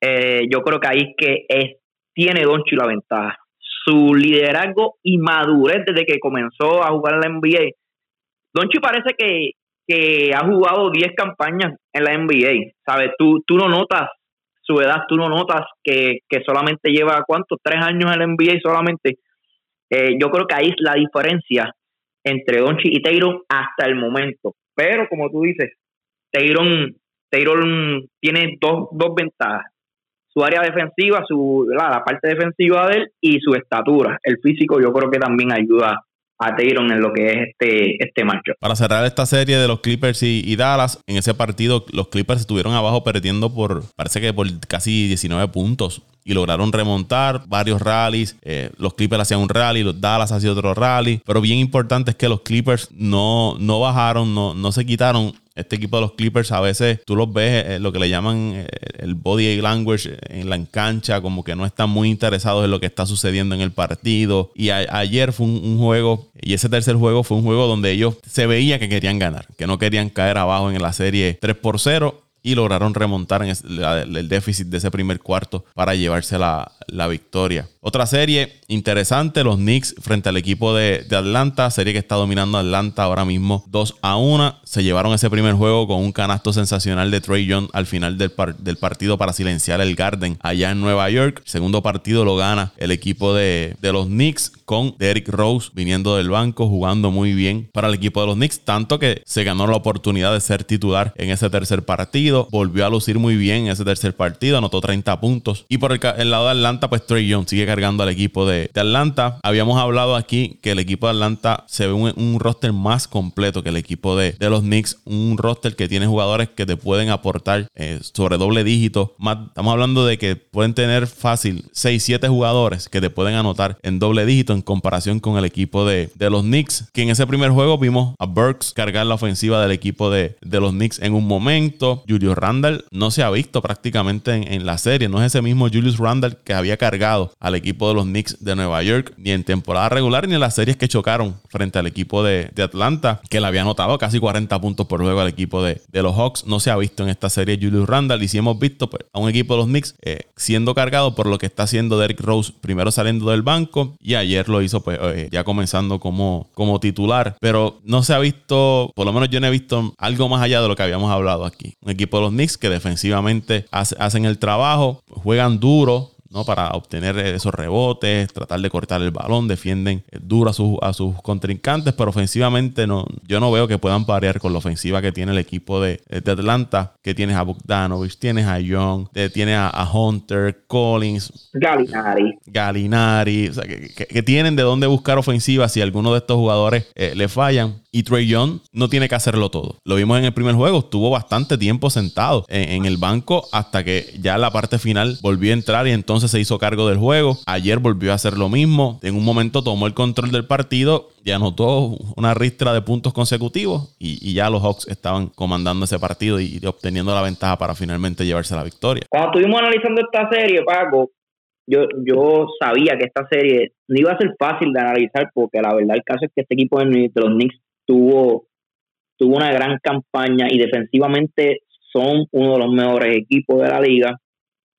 Eh, yo creo que ahí es que es, tiene Donchi la ventaja. Su liderazgo y madurez desde que comenzó a jugar en la NBA. Donchi parece que, que ha jugado 10 campañas en la NBA. ¿Sabes? Tú, tú no notas su edad, tú no notas que, que solamente lleva, ¿cuántos? Tres años en la NBA solamente. Eh, yo creo que ahí es la diferencia entre Donchi y Taylor hasta el momento. Pero como tú dices, Taylor tiene dos, dos ventajas. Su área defensiva, su, la, parte defensiva de él y su estatura. El físico yo creo que también ayuda a en lo que es este, este macho. Para cerrar esta serie de los Clippers y, Dallas, en ese partido los Clippers estuvieron abajo perdiendo por, parece que por casi 19 puntos y lograron remontar varios rallies. Eh, los Clippers hacían un rally, los Dallas hacían otro rally. Pero bien importante es que los Clippers no, no bajaron, no, no se quitaron este equipo de los Clippers a veces tú los ves eh, lo que le llaman eh, el body language en la cancha, como que no están muy interesados en lo que está sucediendo en el partido. Y ayer fue un, juego, y ese tercer juego fue un juego donde ellos se veía que querían ganar, que no querían caer abajo en la serie 3 por 0 y lograron remontar en el, déficit de ese primer cuarto para llevarse la, victoria. Otra serie interesante, los Knicks frente al equipo de, Atlanta, serie que está dominando Atlanta ahora mismo 2 a 1. Se llevaron ese primer juego con un canasto sensacional de Trey Young al final del, partido para silenciar el Garden allá en Nueva York. segundo partido lo gana el equipo de, los Knicks con Derrick Rose viniendo del banco, jugando muy bien para el equipo de los Knicks, tanto que se ganó la oportunidad de ser titular en ese tercer partido, volvió a lucir muy bien en ese tercer partido, anotó 30 puntos. Y por el, lado de Atlanta, pues Trey Young sigue cargando al equipo de, Atlanta. Habíamos hablado aquí que el equipo de Atlanta se ve un, roster más completo que el equipo de, los Knicks, un roster que tiene jugadores que te pueden aportar eh, sobre doble dígito. estamos hablando de que pueden tener fácil 6, 7 jugadores que te pueden anotar en doble dígito en comparación con el equipo de, de los Knicks, que en ese primer juego vimos a Burks cargar la ofensiva del equipo de, de los Knicks en un momento. Julio Randall no se ha visto prácticamente en, la serie, no es ese mismo Julius Randall que había cargado al equipo de los Knicks de Nueva York, ni en temporada regular ni en las series que chocaron frente al equipo de, de Atlanta, que le había anotado casi 40 puntos por juego al equipo de, de, los Hawks. No se ha visto en esta serie Julius Randall y si hemos visto pues, a un equipo de los Knicks eh, siendo cargado por lo que está haciendo Derrick Rose primero saliendo del banco y ayer lo hizo pues eh, ya comenzando como, como titular, pero no se ha visto, por lo menos yo no he visto algo más allá de lo que habíamos hablado aquí. Un equipo de los Knicks que defensivamente hacen el trabajo, juegan duro, ¿no? Para obtener esos rebotes, tratar de cortar el balón, defienden duro a, sus, a sus contrincantes, pero ofensivamente no, yo no veo que puedan parear con la ofensiva que tiene el equipo de, Atlanta, que tienes a Bogdanovich, tienes a Young, tienes a, Hunter, Collins, Galinari, Galinari, o sea, que, tienen de dónde buscar ofensiva si alguno de estos jugadores eh, le fallan. Y Trey Young no tiene que hacerlo todo. Lo vimos en el primer juego, estuvo bastante tiempo sentado en, el banco hasta que ya la parte final volvió a entrar y entonces se hizo cargo del juego. Ayer volvió a hacer lo mismo. En un momento tomó el control del partido y anotó una ristra de puntos consecutivos y, ya los Hawks estaban comandando ese partido y, obteniendo la ventaja para finalmente llevarse la victoria. Cuando estuvimos analizando esta serie, Paco, yo, yo sabía que esta serie no iba a ser fácil de analizar porque la verdad el caso es que este equipo de los Knicks tuvo, tuvo una gran campaña y defensivamente son uno de los mejores equipos de la liga.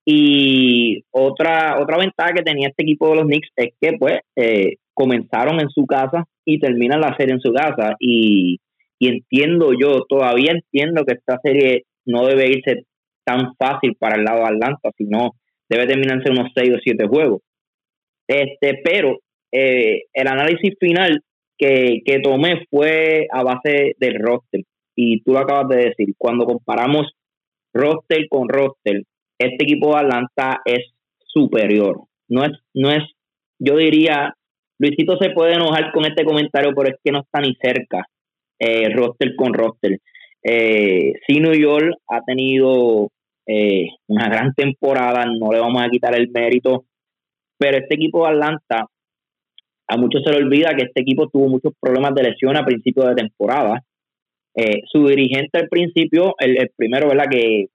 Y otra, otra ventaja que tenía este equipo de los Knicks es que pues eh, comenzaron en su casa y terminan la serie en su casa. Y, y entiendo yo, todavía entiendo que esta serie no debe irse tan fácil para el lado de Atlanta, sino debe terminarse unos 6 o 7 juegos. Este, pero eh, el análisis final que, que tomé fue a base del roster. Y tú lo acabas de decir, cuando comparamos roster con roster, este equipo de Atlanta es superior. No es, no es, yo diría, Luisito se puede enojar con este comentario, pero es que no está ni cerca eh, roster con roster. Eh, sí, New York ha tenido eh, una gran temporada, no le vamos a quitar el mérito, pero este equipo de Atlanta a muchos se le olvida que este equipo tuvo muchos problemas de lesión a principio de temporada. Eh, su dirigente al principio, el, primero, ¿verdad? Que,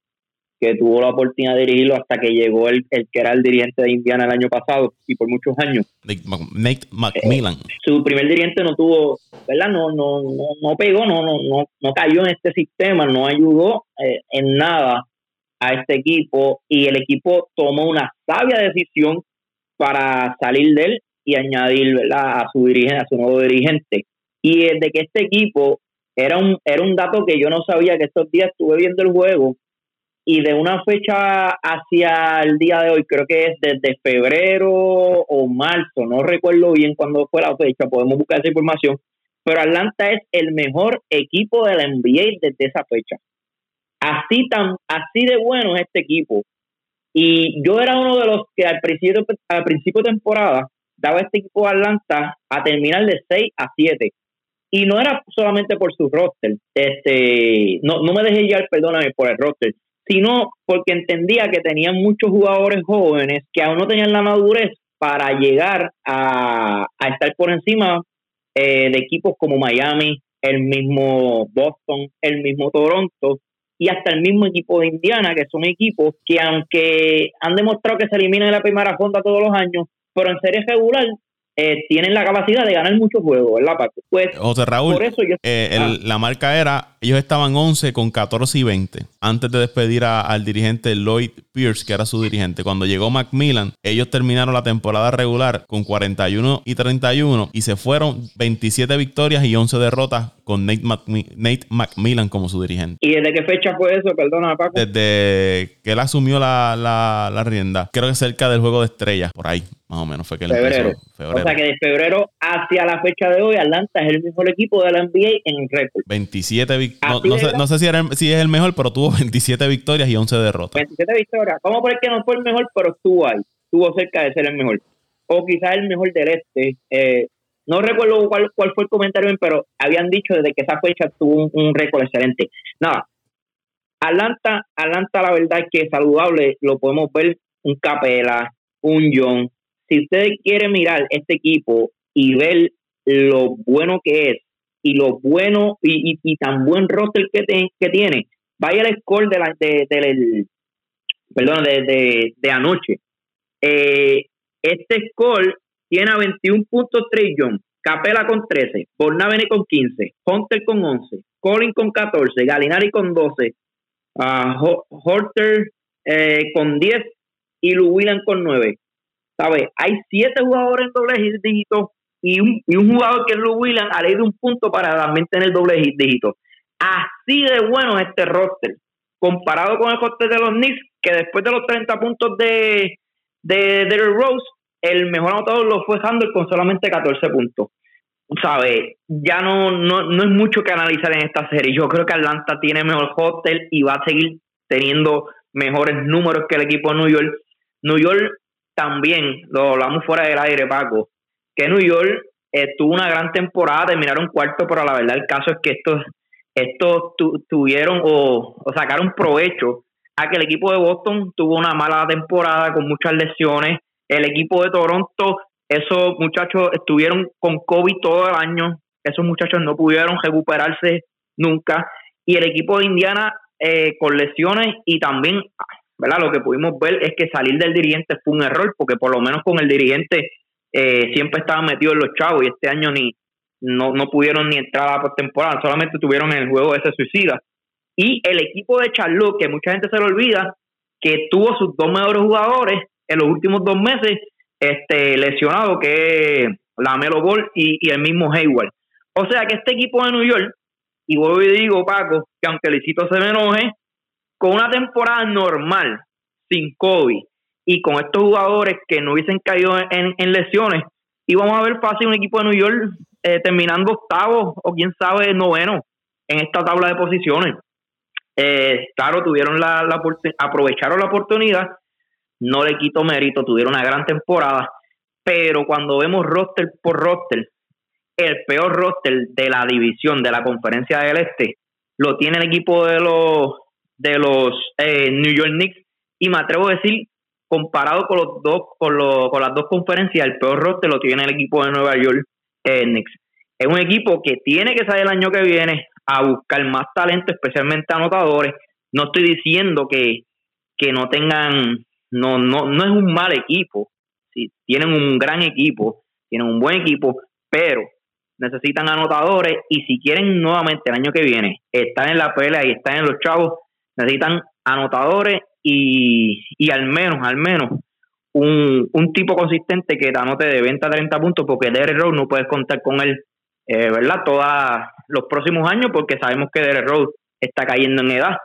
que, tuvo la oportunidad de dirigirlo hasta que llegó el, el, que era el dirigente de Indiana el año pasado y por muchos años. Nate McMillan. Eh, su primer dirigente no tuvo, ¿verdad? No, no, no, no pegó, no, no, no, no cayó en este sistema, no ayudó eh, en nada a este equipo y el equipo tomó una sabia decisión para salir de él y añadir a su dirigente, a su nuevo dirigente. Y de que este equipo era un, era un dato que yo no sabía que estos días estuve viendo el juego y de una fecha hacia el día de hoy, creo que es desde febrero o marzo, no recuerdo bien cuándo fue la fecha, podemos buscar esa información, pero Atlanta es el mejor equipo de la NBA desde esa fecha. Así tan así de bueno es este equipo. Y yo era uno de los que al principio al principio de temporada daba este equipo de Atlanta a terminar de 6 a 7. Y no era solamente por su roster, este, no, no me dejé llevar, perdóname, por el roster, sino porque entendía que tenían muchos jugadores jóvenes que aún no tenían la madurez para llegar a, estar por encima eh, de equipos como Miami, el mismo Boston, el mismo Toronto y hasta el mismo equipo de Indiana, que son equipos que aunque han demostrado que se eliminan en la primera ronda todos los años, pero en serie regular eh, tienen la capacidad de ganar muchos juegos, ¿verdad, Paco? Pues, José Raúl, por eso eh, ah. la marca era, ellos estaban 11 con 14 y 20 antes de despedir al dirigente Lloyd Pierce, que era su dirigente. Cuando llegó Macmillan, ellos terminaron la temporada regular con 41 y 31 y se fueron 27 victorias y 11 derrotas con Nate, Nate Macmillan como su dirigente. ¿Y desde qué fecha fue eso? Perdona, Paco. Desde que él asumió la, la, la rienda. Creo que cerca del juego de estrellas, por ahí. Más o menos fue que febrero. febrero. O sea que de febrero hacia la fecha de hoy, Atlanta es el mejor equipo de la NBA en récord. 27 victorias. No, sé, no sé si, si, es el mejor, pero tuvo 27 victorias y 11 derrotas. 27 victorias. ¿Cómo por que no fue el mejor, pero estuvo ahí? Estuvo cerca de ser el mejor. O quizás el mejor del este. Eh, no recuerdo cuál, cuál fue el comentario, pero habían dicho desde que esa fecha tuvo un, un récord excelente. Nada. Atlanta, Atlanta, la verdad es que saludable, lo podemos ver un Capela, un John, si usted quiere mirar este equipo y ver lo bueno que es y lo bueno y, tan buen roster que, que tiene, vaya al score de la, de, perdón, de, de, anoche. Eh, este score tiene a 21.3 John, Capela con 13, Bornavene con 15, Hunter con 11, Colin con 14, Galinari con 12, uh, Horter eh, con 10 y Lou con 9. ¿Sabes? Hay siete jugadores en doble dígito y un, y un jugador que es Lou Williams a ley de un punto para también tener doble dígito. Así de bueno es este roster, comparado con el roster de los Knicks, que después de los 30 puntos de, de Derrick Rose, el mejor anotador lo fue Handel con solamente 14 puntos. ¿Sabes? Ya no, no, no es mucho que analizar en esta serie. Yo creo que Atlanta tiene mejor hotel y va a seguir teniendo mejores números que el equipo de New York. New York también, lo hablamos fuera del aire, Paco, que New York eh, tuvo una gran temporada, terminaron cuarto, pero la verdad el caso es que estos, estos tuvieron o, sacaron provecho a que el equipo de Boston tuvo una mala temporada con muchas lesiones. El equipo de Toronto, esos muchachos estuvieron con COVID todo el año, esos muchachos no pudieron recuperarse nunca. Y el equipo de Indiana eh, con lesiones y también ¿verdad? Lo que pudimos ver es que salir del dirigente fue un error, porque por lo menos con el dirigente eh, siempre estaba metido en los chavos y este año ni no, no pudieron ni entrar por temporada, solamente tuvieron el juego ese suicida. Y el equipo de Charlotte, que mucha gente se lo olvida, que tuvo sus dos mejores jugadores en los últimos dos meses este, lesionado, que es la Melo Ball y, y el mismo Hayward. O sea que este equipo de New York, y vuelvo y digo, Paco, que aunque Licito se me enoje, con una temporada normal, sin COVID, y con estos jugadores que no hubiesen caído en, lesiones, íbamos a ver fácil un equipo de New York eh, terminando octavo o quién sabe noveno en esta tabla de posiciones. Eh, claro, tuvieron la, la, aprovecharon la oportunidad, no le quito mérito, tuvieron una gran temporada, pero cuando vemos roster por roster, el peor roster de la división de la conferencia del este lo tiene el equipo de los de los eh, New York Knicks. Y me atrevo a decir comparado con los dos con, con las dos conferencias el peor roster lo tiene el equipo de Nueva York eh, Knicks. Es un equipo que tiene que salir el año que viene a buscar más talento especialmente anotadores. No estoy diciendo que, que no tengan no no no es un mal equipo. Sí, tienen un gran equipo tienen un buen equipo pero necesitan anotadores y si quieren nuevamente el año que viene estar en la pelea y estar en los chavos necesitan anotadores y, y al menos, al menos, un, un tipo consistente que te anote de 20 a 30 puntos, porque Derek Rose no puedes contar con él, eh, ¿verdad? Todos los próximos años, porque sabemos que Derek Rose está cayendo en edad.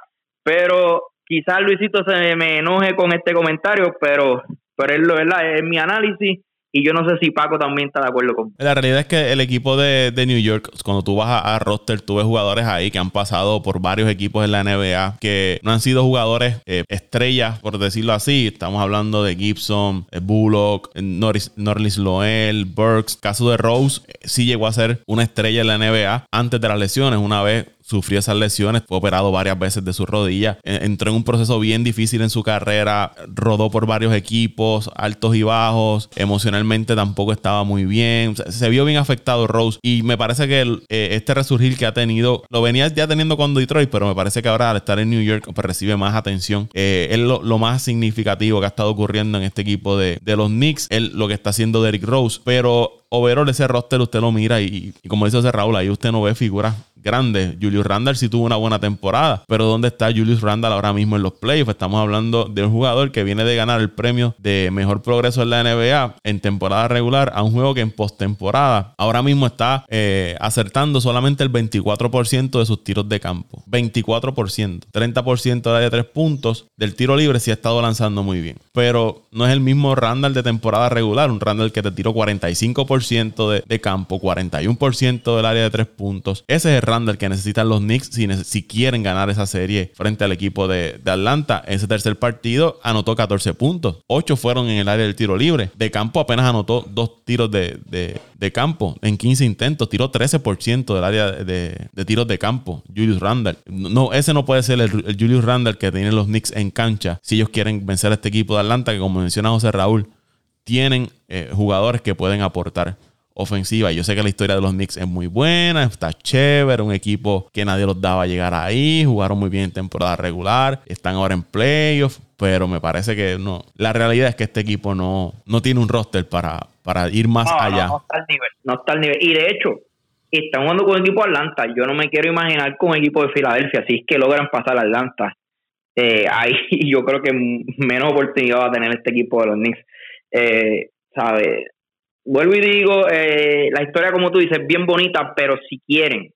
Pero quizás Luisito se me enoje con este comentario, pero, pero es, lo, ¿verdad? es mi análisis y yo no sé si Paco también está de acuerdo con. La realidad es que el equipo de, New York, cuando tú vas a, roster, tú ves jugadores ahí que han pasado por varios equipos en la NBA, que no han sido jugadores eh, estrellas, por decirlo así. Estamos hablando de Gibson, eh, Bullock, eh, Norris, Norris Loel, Burks. Caso de Rose, sí llegó a ser una estrella en la NBA antes de las lesiones. Una vez sufrió esas lesiones, fue operado varias veces de su rodilla, entró en un proceso bien difícil en su carrera, rodó por varios equipos, altos y bajos, emocionalmente tampoco estaba muy bien, se vio bien afectado Rose y me parece que eh, este resurgir que ha tenido, lo venía ya teniendo con Detroit, pero me parece que ahora al estar en New York pues, recibe más atención. Eh, es lo, más significativo que ha estado ocurriendo en este equipo de, de los Knicks, es lo que está haciendo Derrick Rose, pero overall ese roster usted lo mira y, como dice Raúl, ahí usted no ve figuras grande. Julius Randall sí tuvo una buena temporada, pero ¿dónde está Julius Randall ahora mismo en los playoffs? Estamos hablando de un jugador que viene de ganar el premio de mejor progreso en la NBA en temporada regular a un juego que en postemporada ahora mismo está eh, acertando solamente el 24% de sus tiros de campo. 24%. 30% de área de tres puntos. Del tiro libre sí ha estado lanzando muy bien. Pero no es el mismo Randall de temporada regular. Un Randall que te tiró 45% de, de campo, 41% del área de tres puntos. Ese es el Randall que necesitan los Knicks si, quieren ganar esa serie frente al equipo de, Atlanta. Ese tercer partido anotó 14 puntos. 8 fueron en el área del tiro libre. De campo apenas anotó dos tiros de, campo en 15 intentos. Tiró 13% del área de, tiros de campo. Julius Randall. No, ese no puede ser el, Julius Randall que tienen los Knicks en cancha si ellos quieren vencer a este equipo de Atlanta que como menciona José Raúl, tienen eh, jugadores que pueden aportar ofensiva. Yo sé que la historia de los Knicks es muy buena, está chévere, un equipo que nadie los daba a llegar ahí, jugaron muy bien en temporada regular, están ahora en playoffs, pero me parece que no. La realidad es que este equipo no, no tiene un roster para, para ir más allá. No, está al nivel, no está al nivel. Y de hecho, están jugando con el equipo de Atlanta. Yo no me quiero imaginar con el equipo de Filadelfia, si es que logran pasar a Atlanta. Eh, ahí yo creo que menos oportunidad va a tener este equipo de los Knicks. Eh, ¿sabe? Vuelvo y digo, eh, la historia como tú dices es bien bonita, pero si quieren,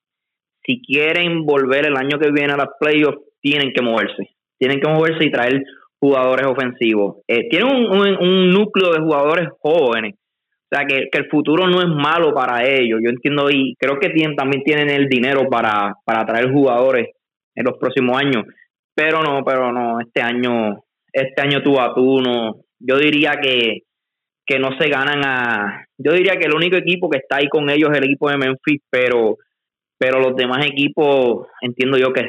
si quieren volver el año que viene a las playoffs, tienen que moverse, tienen que moverse y traer jugadores ofensivos. Eh, tienen un, núcleo de jugadores jóvenes, o sea que, el futuro no es malo para ellos. Yo entiendo y creo que tienen, también tienen el dinero para, para traer jugadores en los próximos años, pero no, pero no, este año, este año tú a tú no, yo diría que que no se ganan a... Yo diría que el único equipo que está ahí con ellos es el equipo de Memphis, pero, pero los demás equipos entiendo yo que,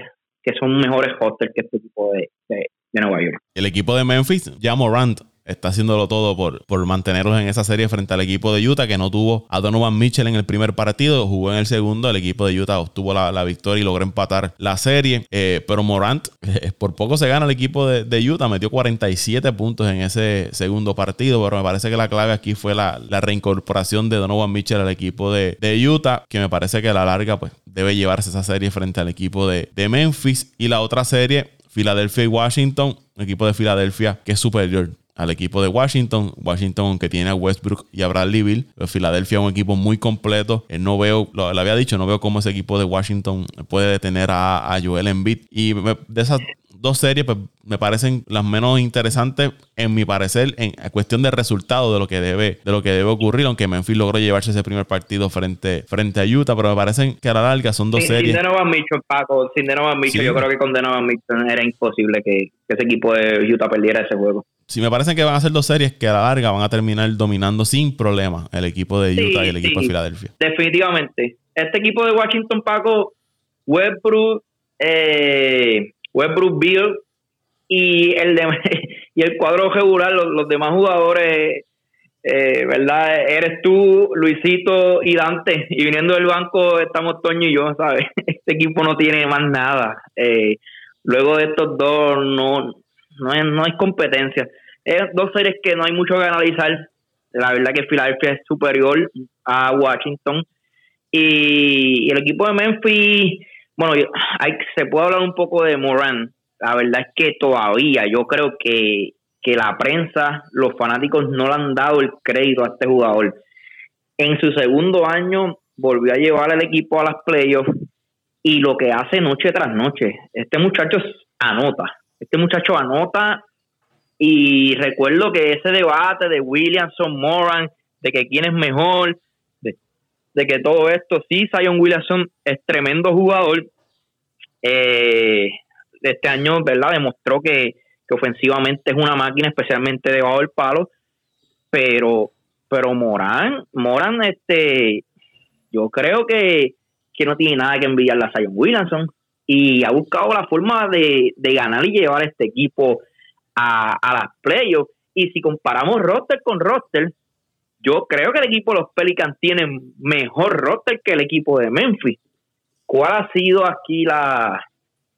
que son mejores hostels que este equipo de, de, de Nueva York. El equipo de Memphis, ya Morant está haciéndolo todo por, por mantenerlos en esa serie frente al equipo de Utah, que no tuvo a Donovan Mitchell en el primer partido, jugó en el segundo, el equipo de Utah obtuvo la, victoria y logró empatar la serie, eh, pero Morant eh, por poco se gana el equipo de, Utah, metió 47 puntos en ese segundo partido, pero me parece que la clave aquí fue la, reincorporación de Donovan Mitchell al equipo de, Utah, que me parece que a la larga pues debe llevarse esa serie frente al equipo de, de Memphis. Y la otra serie Filadelfia y Washington, equipo de Filadelfia que es superior al equipo de Washington. Washington, aunque tiene a Westbrook y a Bradley Bill, Filadelfia es un equipo muy completo. Eh, no veo, lo, había dicho, no veo cómo ese equipo de Washington puede detener a, a Joel Embiid. Y de esas dos series pues, me parecen las menos interesantes en mi parecer en cuestión de resultado de lo que debe de lo que debe ocurrir aunque Memphis logró llevarse ese primer partido frente, frente a Utah pero me parecen que a la larga son dos series sin Donovan Mitchell Paco sin Donovan Mitchell yo creo que con Donovan Mitchell era imposible que, que ese equipo de Utah perdiera ese juego si me parecen que van a ser dos series que a la larga van a terminar dominando sin problema el equipo de Utah y el equipo de Filadelfia. Definitivamente. Este equipo de Washington, Paco, Westbrook, eh, Westbrook Bill y el de, y el cuadro regular, los, demás jugadores, eh, ¿verdad? Eres tú, Luisito y Dante. Y viniendo del banco estamos Toño y yo, ¿sabes? Este equipo no tiene más nada. Eh, luego de estos dos, no, no, es, no hay competencia. Es dos series que no hay mucho que analizar. La verdad que Filadelfia es superior a Washington. Y, el equipo de Memphis, bueno, se puede hablar un poco de Moran. La verdad es que todavía yo creo que, que la prensa, los fanáticos no le han dado el crédito a este jugador. En su segundo año volvió a llevar al equipo a las playoffs y lo que hace noche tras noche. Este muchacho anota. Este muchacho anota y recuerdo que ese debate de Williamson, Moran, de que quién es mejor, de, que todo esto, sí, Zion Williamson es tremendo jugador. Eh, este año, ¿verdad? Demostró que, ofensivamente es una máquina, especialmente debajo del palo. Pero, pero Moran, Moran, este, yo creo que, que no tiene nada que enviarle a Zion Williamson y ha buscado la forma de, ganar y llevar este equipo a, las playoffs. Y si comparamos roster con roster, yo creo que el equipo de los Pelicans tiene mejor roster que el equipo de Memphis. ¿Cuál ha sido aquí la,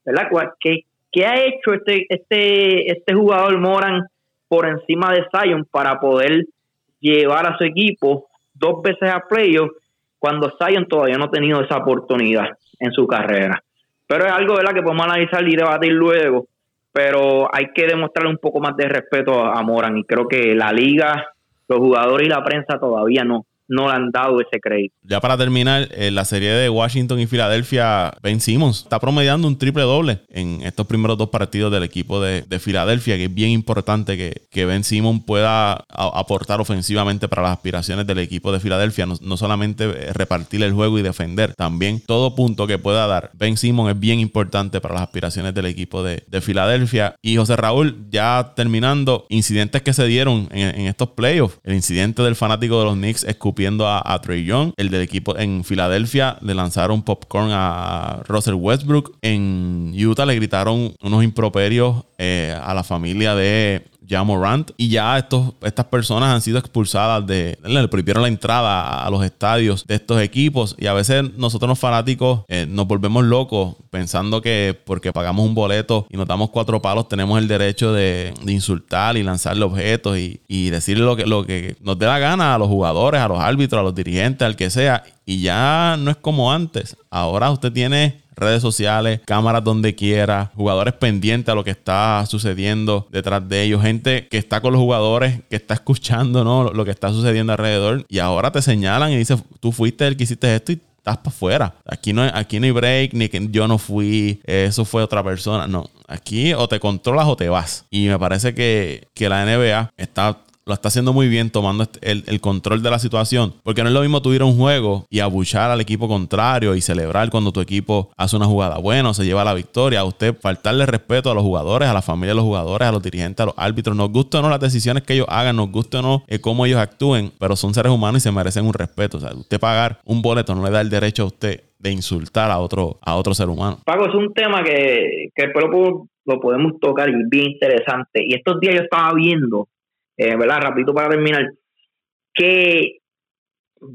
verdad? ¿Qué, qué ha hecho este, este, este jugador Moran por encima de Zion para poder llevar a su equipo dos veces a playoffs cuando Zion todavía no ha tenido esa oportunidad en su carrera. Pero es algo ¿verdad? que podemos analizar y debatir luego, pero hay que demostrarle un poco más de respeto a Moran y creo que la liga, los jugadores y la prensa todavía no, no le han dado ese crédito. Ya para terminar, en eh, la serie de Washington y Filadelfia, Ben Simmons está promediando un triple doble en estos primeros dos partidos del equipo de, Filadelfia, que es bien importante que, que Ben Simmons pueda aportar ofensivamente para las aspiraciones del equipo de Filadelfia, no, solamente eh, repartir el juego y defender, también todo punto que pueda dar Ben Simmons es bien importante para las aspiraciones del equipo de, Filadelfia. Y José Raúl, ya terminando, incidentes que se dieron en, en estos playoffs, el incidente del fanático de los Knicks escupiendo viendo a, Trey Young. El del equipo en Filadelfia le lanzaron popcorn a Russell Westbrook. En Utah le gritaron unos improperios eh, a la familia de ya Morant. Y ya estos, estas personas han sido expulsadas de. Le prohibieron la entrada a los estadios de estos equipos. Y a veces nosotros los fanáticos eh, nos volvemos locos pensando que porque pagamos un boleto y nos damos cuatro palos, tenemos el derecho de, insultar y lanzarle objetos y, y decirle lo que, lo que nos dé la gana a los jugadores, a los árbitros, a los dirigentes, al que sea. Y ya no es como antes. Ahora usted tiene redes sociales, cámaras donde quiera, jugadores pendientes a lo que está sucediendo detrás de ellos, gente que está con los jugadores, que está escuchando ¿no? lo que está sucediendo alrededor y ahora te señalan y dicen, tú fuiste el que hiciste esto y estás para afuera. Aquí no, aquí no hay break, ni que yo no fui, eso fue otra persona. No, aquí o te controlas o te vas. Y me parece que, que la NBA está lo está haciendo muy bien tomando este, el, control de la situación. Porque no es lo mismo tú ir a un juego y abuchar al equipo contrario y celebrar cuando tu equipo hace una jugada buena o se lleva la victoria. A usted faltarle respeto a los jugadores, a la familia de los jugadores, a los dirigentes, a los árbitros. Nos gusta o no las decisiones que ellos hagan, nos gusta o no eh, cómo ellos actúen, pero son seres humanos y se merecen un respeto. O sea, usted pagar un boleto no le da el derecho a usted de insultar a otro, a otro ser humano. Pago, es un tema que, que lo, lo podemos tocar y bien interesante. Y estos días yo estaba viendo eh, ¿verdad? Rapidito para terminar, que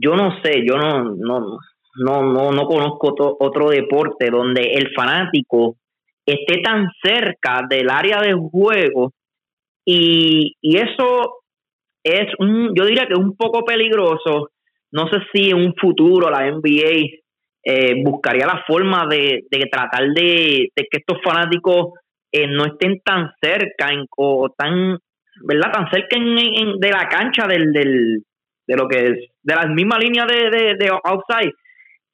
yo no sé, yo no, no, no, no, conozco otro deporte donde el fanático esté tan cerca del área de juego y, y eso es un, yo diría que es un poco peligroso. No sé si en un futuro la NBA eh, buscaría la forma de, de tratar de, que estos fanáticos eh, no estén tan cerca o tan ¿verdad? Tan cerca en, de la cancha del, del, de lo que es, de la misma línea de, de, de outside.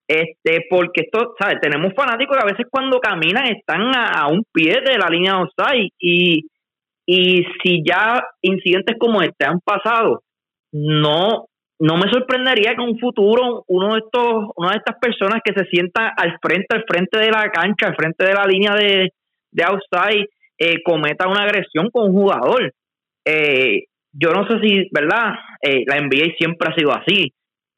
Este, porque esto, ¿sabes? Tenemos fanáticos que a veces cuando caminan están a, un pie de la línea outside y, y si ya incidentes como este han pasado, no no me sorprendería que en un futuro uno de estos una de estas personas que se sienta al frente al frente de la cancha al frente de la línea de, de outside eh, cometa una agresión con un jugador eh, yo no sé si, ¿verdad? Eh, la NBA siempre ha sido así,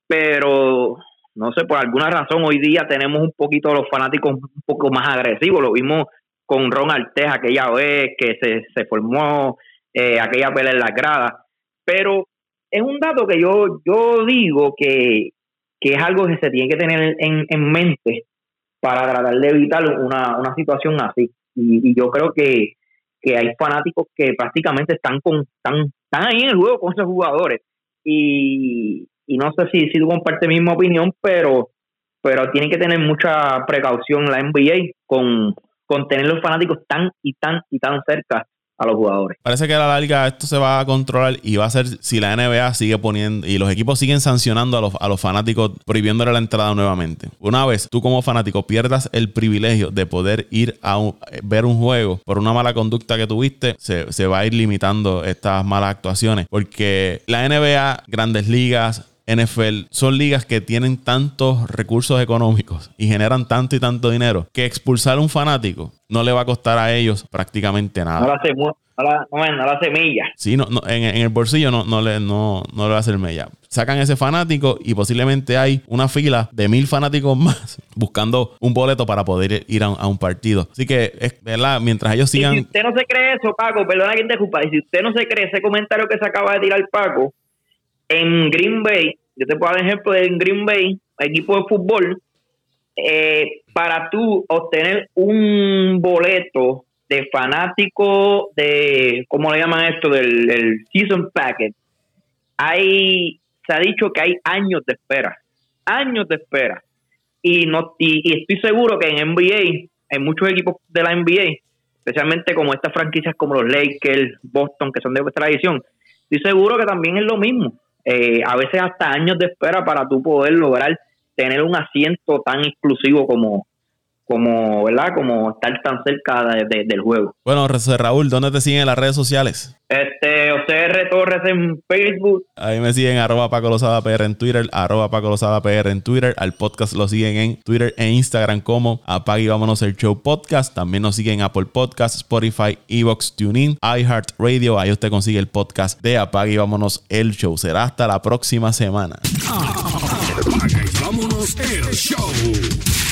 pero no sé, por alguna razón hoy día tenemos un poquito los fanáticos un poco más agresivos. Lo vimos con Ron Artes aquella vez que se, se formó eh, aquella pelea en la grada. Pero es un dato que yo, yo digo que, que es algo que se tiene que tener en, en mente para tratar de evitar una, una situación así. y yo creo que, que hay fanáticos que prácticamente están con están, están ahí en el juego con esos jugadores. Y, y no sé si, si tú compartes mi misma opinión pero pero tienen que tener mucha precaución la NBA con, con tener los fanáticos tan y tan y tan cerca a los jugadores. Parece que a la larga esto se va a controlar y va a ser si la NBA sigue poniendo y los equipos siguen sancionando a los, a los fanáticos prohibiéndole la entrada nuevamente. Una vez tú como fanático pierdas el privilegio de poder ir a ver un juego por una mala conducta que tuviste, se, se va a ir limitando estas malas actuaciones porque la NBA, grandes ligas, NFL son ligas que tienen tantos recursos económicos y generan tanto y tanto dinero que expulsar a un fanático no le va a costar a ellos prácticamente nada. No la, no, la, semilla. Sí, no, en, el bolsillo no, no, le, no, no le va a hacer mella. Sacan ese fanático y posiblemente hay una fila de mil fanáticos más buscando un boleto para poder ir a un, partido. Así que, es verdad, mientras ellos sigan. si usted no se cree eso, Paco, perdona que te y si usted no se cree ese comentario que se acaba de tirar Paco, en Green Bay, yo te puedo dar ejemplo en Green Bay, equipo de fútbol, eh, para tú obtener un boleto de fanático de, ¿cómo le llaman esto? Del, Season Packet, hay se ha dicho que hay años de espera, años de espera. Y, no, y, estoy seguro que en NBA, en muchos equipos de la NBA, especialmente como estas franquicias como los Lakers, Boston, que son de tradición, estoy seguro que también es lo mismo. Eh, a veces hasta años de espera para tú poder lograr tener un asiento tan exclusivo como, como, ¿verdad? Como estar tan cerca del juego. Bueno, Raúl, ¿dónde te siguen en las redes sociales? Este, OCR Torres en Facebook. Ahí me siguen arroba Paco Lozada PR en Twitter, arroba Paco Lozada PR en Twitter. Al podcast lo siguen en Twitter e Instagram como Apague y Vámonos el Show Podcast. También nos siguen en Apple Podcast, Spotify, Evox, TuneIn, iHeartRadio. Ahí usted consigue el podcast de Apague y Vámonos el Show. Será hasta la próxima semana. Apague y Vámonos el Show.